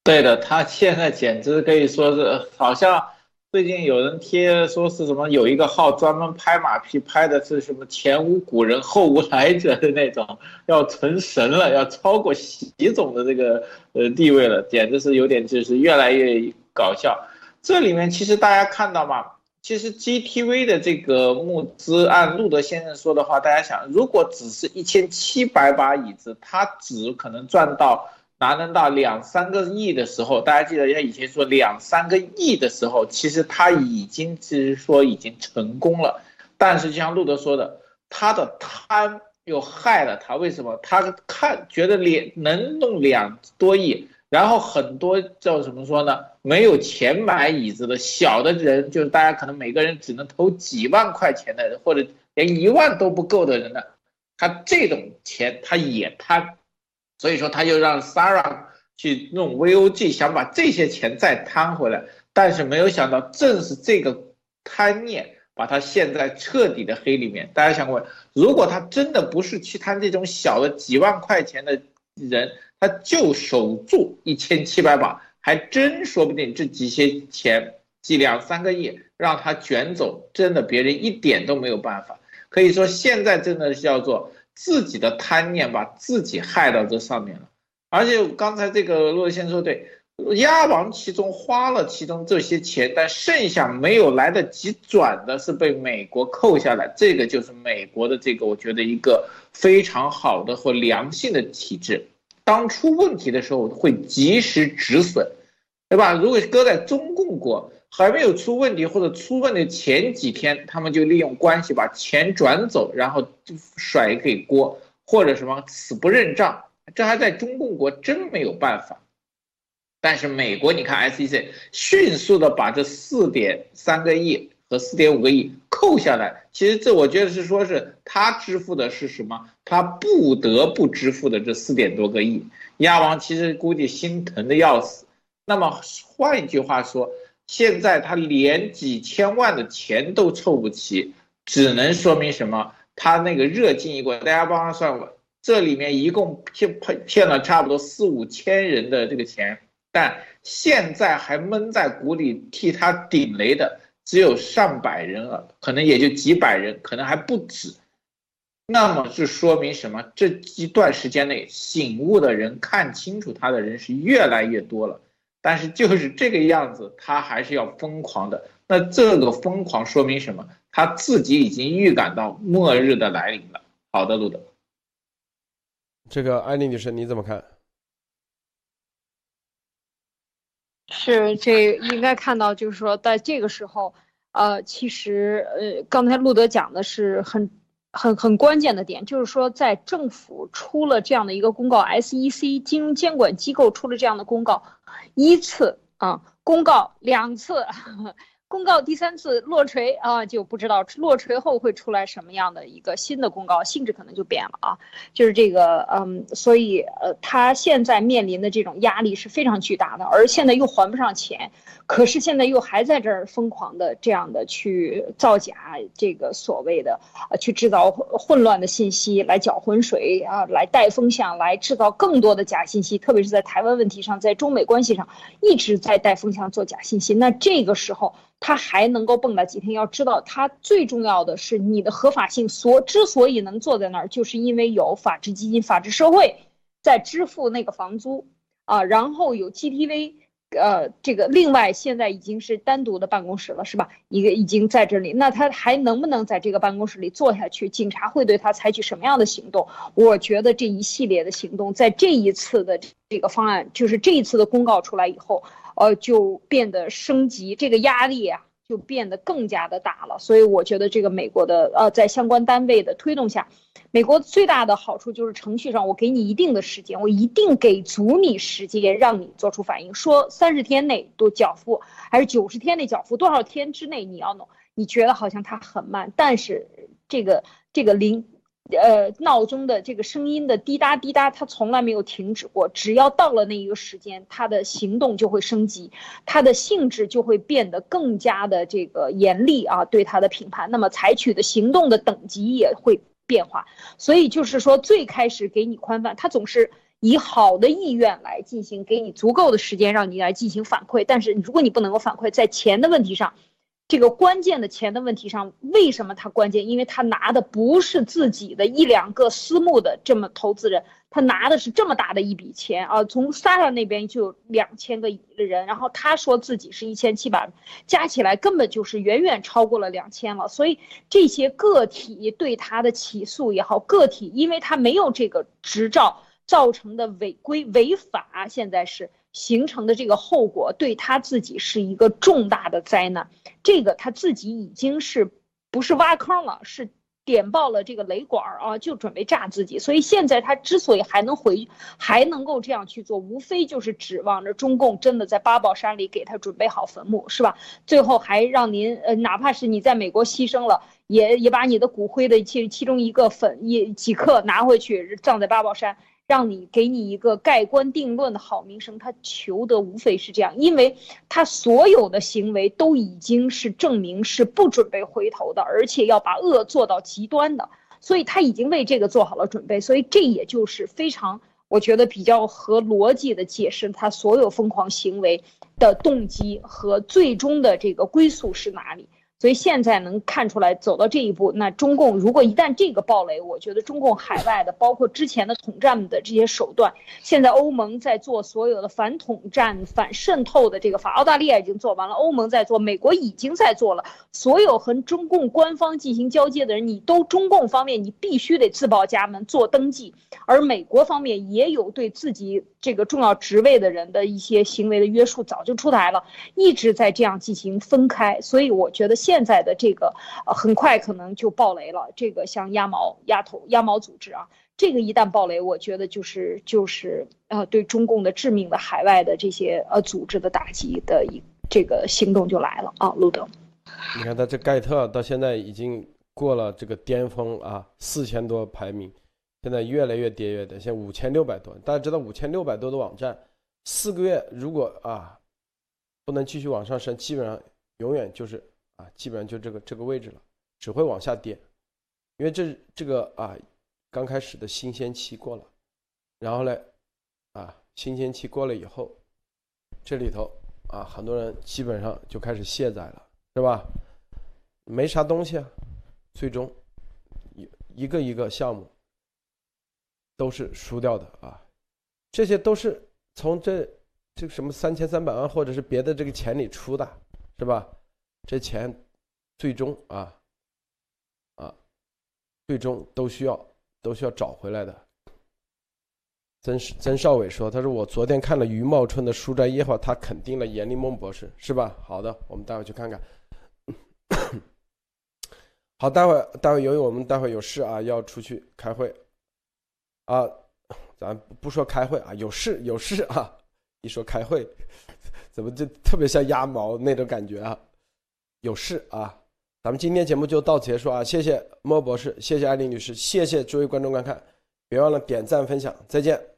对的，他现在简直可以说是好像。最近有人贴说是什么有一个号专门拍马屁，拍的是什么前无古人后无来者的那种，要成神了，要超过习总的这个呃地位了，简直是有点就是越来越搞笑。这里面其实大家看到嘛，其实 GTV 的这个募资，按路德先生说的话，大家想，如果只是一千七百把椅子，他只可能赚到。拿能到两三个亿的时候，大家记得，他以前说两三个亿的时候，其实他已经是说已经成功了。但是就像路德说的，他的贪又害了他。为什么？他看觉得两能弄两多亿，然后很多叫怎么说呢？没有钱买椅子的小的人，就是大家可能每个人只能投几万块钱的人，或者连一万都不够的人呢，他这种钱他也贪。所以说，他就让 s a r a 去弄 VOG，想把这些钱再贪回来。但是没有想到，正是这个贪念把他陷在彻底的黑里面。大家想过，如果他真的不是去贪这种小的几万块钱的人，他就守住一千七百把，还真说不定这几些钱几两三个亿让他卷走，真的别人一点都没有办法。可以说，现在真的叫做。自己的贪念把自己害到这上面了，而且刚才这个洛先生说对，押王其中花了其中这些钱，但剩下没有来得及转的是被美国扣下来，这个就是美国的这个我觉得一个非常好的或良性的体制，当出问题的时候会及时止损，对吧？如果搁在中共国。还没有出问题或者出问题前几天，他们就利用关系把钱转走，然后甩给锅或者什么死不认账，这还在中共国真没有办法。但是美国，你看 SEC 迅速的把这四点三个亿和四点五个亿扣下来，其实这我觉得是说是他支付的是什么？他不得不支付的这四点多个亿，亚王其实估计心疼的要死。那么换一句话说。现在他连几千万的钱都凑不齐，只能说明什么？他那个热劲一过，大家帮他算过，这里面一共骗骗骗了差不多四五千人的这个钱，但现在还闷在鼓里替他顶雷的只有上百人了，可能也就几百人，可能还不止。那么是说明什么？这一段时间内醒悟的人、看清楚他的人是越来越多了。但是就是这个样子，他还是要疯狂的。那这个疯狂说明什么？他自己已经预感到末日的来临了。好的，路德。这个艾丽女士你怎么看？是这应该看到，就是说在这个时候，呃，其实呃，刚才路德讲的是很很很关键的点，就是说在政府出了这样的一个公告，SEC 金融监管机构出了这样的公告，一次啊公告两次。公告第三次落锤啊，就不知道落锤后会出来什么样的一个新的公告，性质可能就变了啊。就是这个，嗯，所以呃，他现在面临的这种压力是非常巨大的，而现在又还不上钱，可是现在又还在这儿疯狂的这样的去造假，这个所谓的啊，去制造混乱的信息来搅浑水啊，来带风向，来制造更多的假信息，特别是在台湾问题上，在中美关系上一直在带风向做假信息。那这个时候。他还能够蹦跶几天？要知道，他最重要的是你的合法性所之所以能坐在那儿，就是因为有法治基金、法治社会在支付那个房租啊，然后有 GTV，呃，这个另外现在已经是单独的办公室了，是吧？一个已经在这里，那他还能不能在这个办公室里坐下去？警察会对他采取什么样的行动？我觉得这一系列的行动，在这一次的这个方案，就是这一次的公告出来以后。呃，就变得升级，这个压力啊，就变得更加的大了。所以我觉得这个美国的呃，在相关单位的推动下，美国最大的好处就是程序上，我给你一定的时间，我一定给足你时间，让你做出反应。说三十天内都缴付，还是九十天内缴付？多少天之内你要弄？你觉得好像它很慢，但是这个这个零。呃，闹钟的这个声音的滴答滴答，它从来没有停止过。只要到了那一个时间，它的行动就会升级，它的性质就会变得更加的这个严厉啊，对它的评判。那么采取的行动的等级也会变化。所以就是说，最开始给你宽泛，它总是以好的意愿来进行，给你足够的时间让你来进行反馈。但是如果你不能够反馈，在钱的问题上。这个关键的钱的问题上，为什么他关键？因为他拿的不是自己的一两个私募的这么投资人，他拿的是这么大的一笔钱啊！从 Sara 那边就两千个人，然后他说自己是一千七百，加起来根本就是远远超过了两千了。所以这些个体对他的起诉也好，个体因为他没有这个执照造成的违规违法，现在是。形成的这个后果对他自己是一个重大的灾难，这个他自己已经是不是挖坑了，是点爆了这个雷管儿啊，就准备炸自己。所以现在他之所以还能回，还能够这样去做，无非就是指望着中共真的在八宝山里给他准备好坟墓，是吧？最后还让您呃，哪怕是你在美国牺牲了，也也把你的骨灰的其其中一个粉一几克拿回去葬在八宝山。让你给你一个盖棺定论的好名声，他求的无非是这样，因为他所有的行为都已经是证明是不准备回头的，而且要把恶做到极端的，所以他已经为这个做好了准备，所以这也就是非常我觉得比较合逻辑的解释他所有疯狂行为的动机和最终的这个归宿是哪里。所以现在能看出来走到这一步，那中共如果一旦这个暴雷，我觉得中共海外的，包括之前的统战的这些手段，现在欧盟在做所有的反统战、反渗透的这个法，澳大利亚已经做完了，欧盟在做，美国已经在做了。所有和中共官方进行交接的人，你都中共方面你必须得自报家门做登记，而美国方面也有对自己这个重要职位的人的一些行为的约束，早就出台了，一直在这样进行分开。所以我觉得现在的这个呃，很快可能就爆雷了。这个像鸭毛、鸭头、鸭毛组织啊，这个一旦爆雷，我觉得就是就是呃，对中共的致命的海外的这些呃组织的打击的一这个行动就来了啊，路德。你看他这盖特到现在已经过了这个巅峰啊，四千多排名，现在越来越跌越跌，现在五千六百多。大家知道五千六百多的网站，四个月如果啊不能继续往上升，基本上永远就是。啊，基本上就这个这个位置了，只会往下跌，因为这这个啊，刚开始的新鲜期过了，然后呢，啊，新鲜期过了以后，这里头啊，很多人基本上就开始卸载了，是吧？没啥东西啊，最终一一个一个项目都是输掉的啊，这些都是从这这个什么三千三百万或者是别的这个钱里出的，是吧？这钱最终啊啊，最终都需要都需要找回来的。曾曾少伟说：“他说我昨天看了余茂春的书斋夜话，他肯定了严立梦博士，是吧？好的，我们待会去看看。好，待会待会由于我们待会有事啊，要出去开会啊，咱不说开会啊，有事有事啊，一说开会，怎么就特别像鸭毛那种感觉啊？有事啊，咱们今天节目就到此结束啊，谢谢莫博士，谢谢艾丽女士，谢谢诸位观众观看，别忘了点赞分享，再见。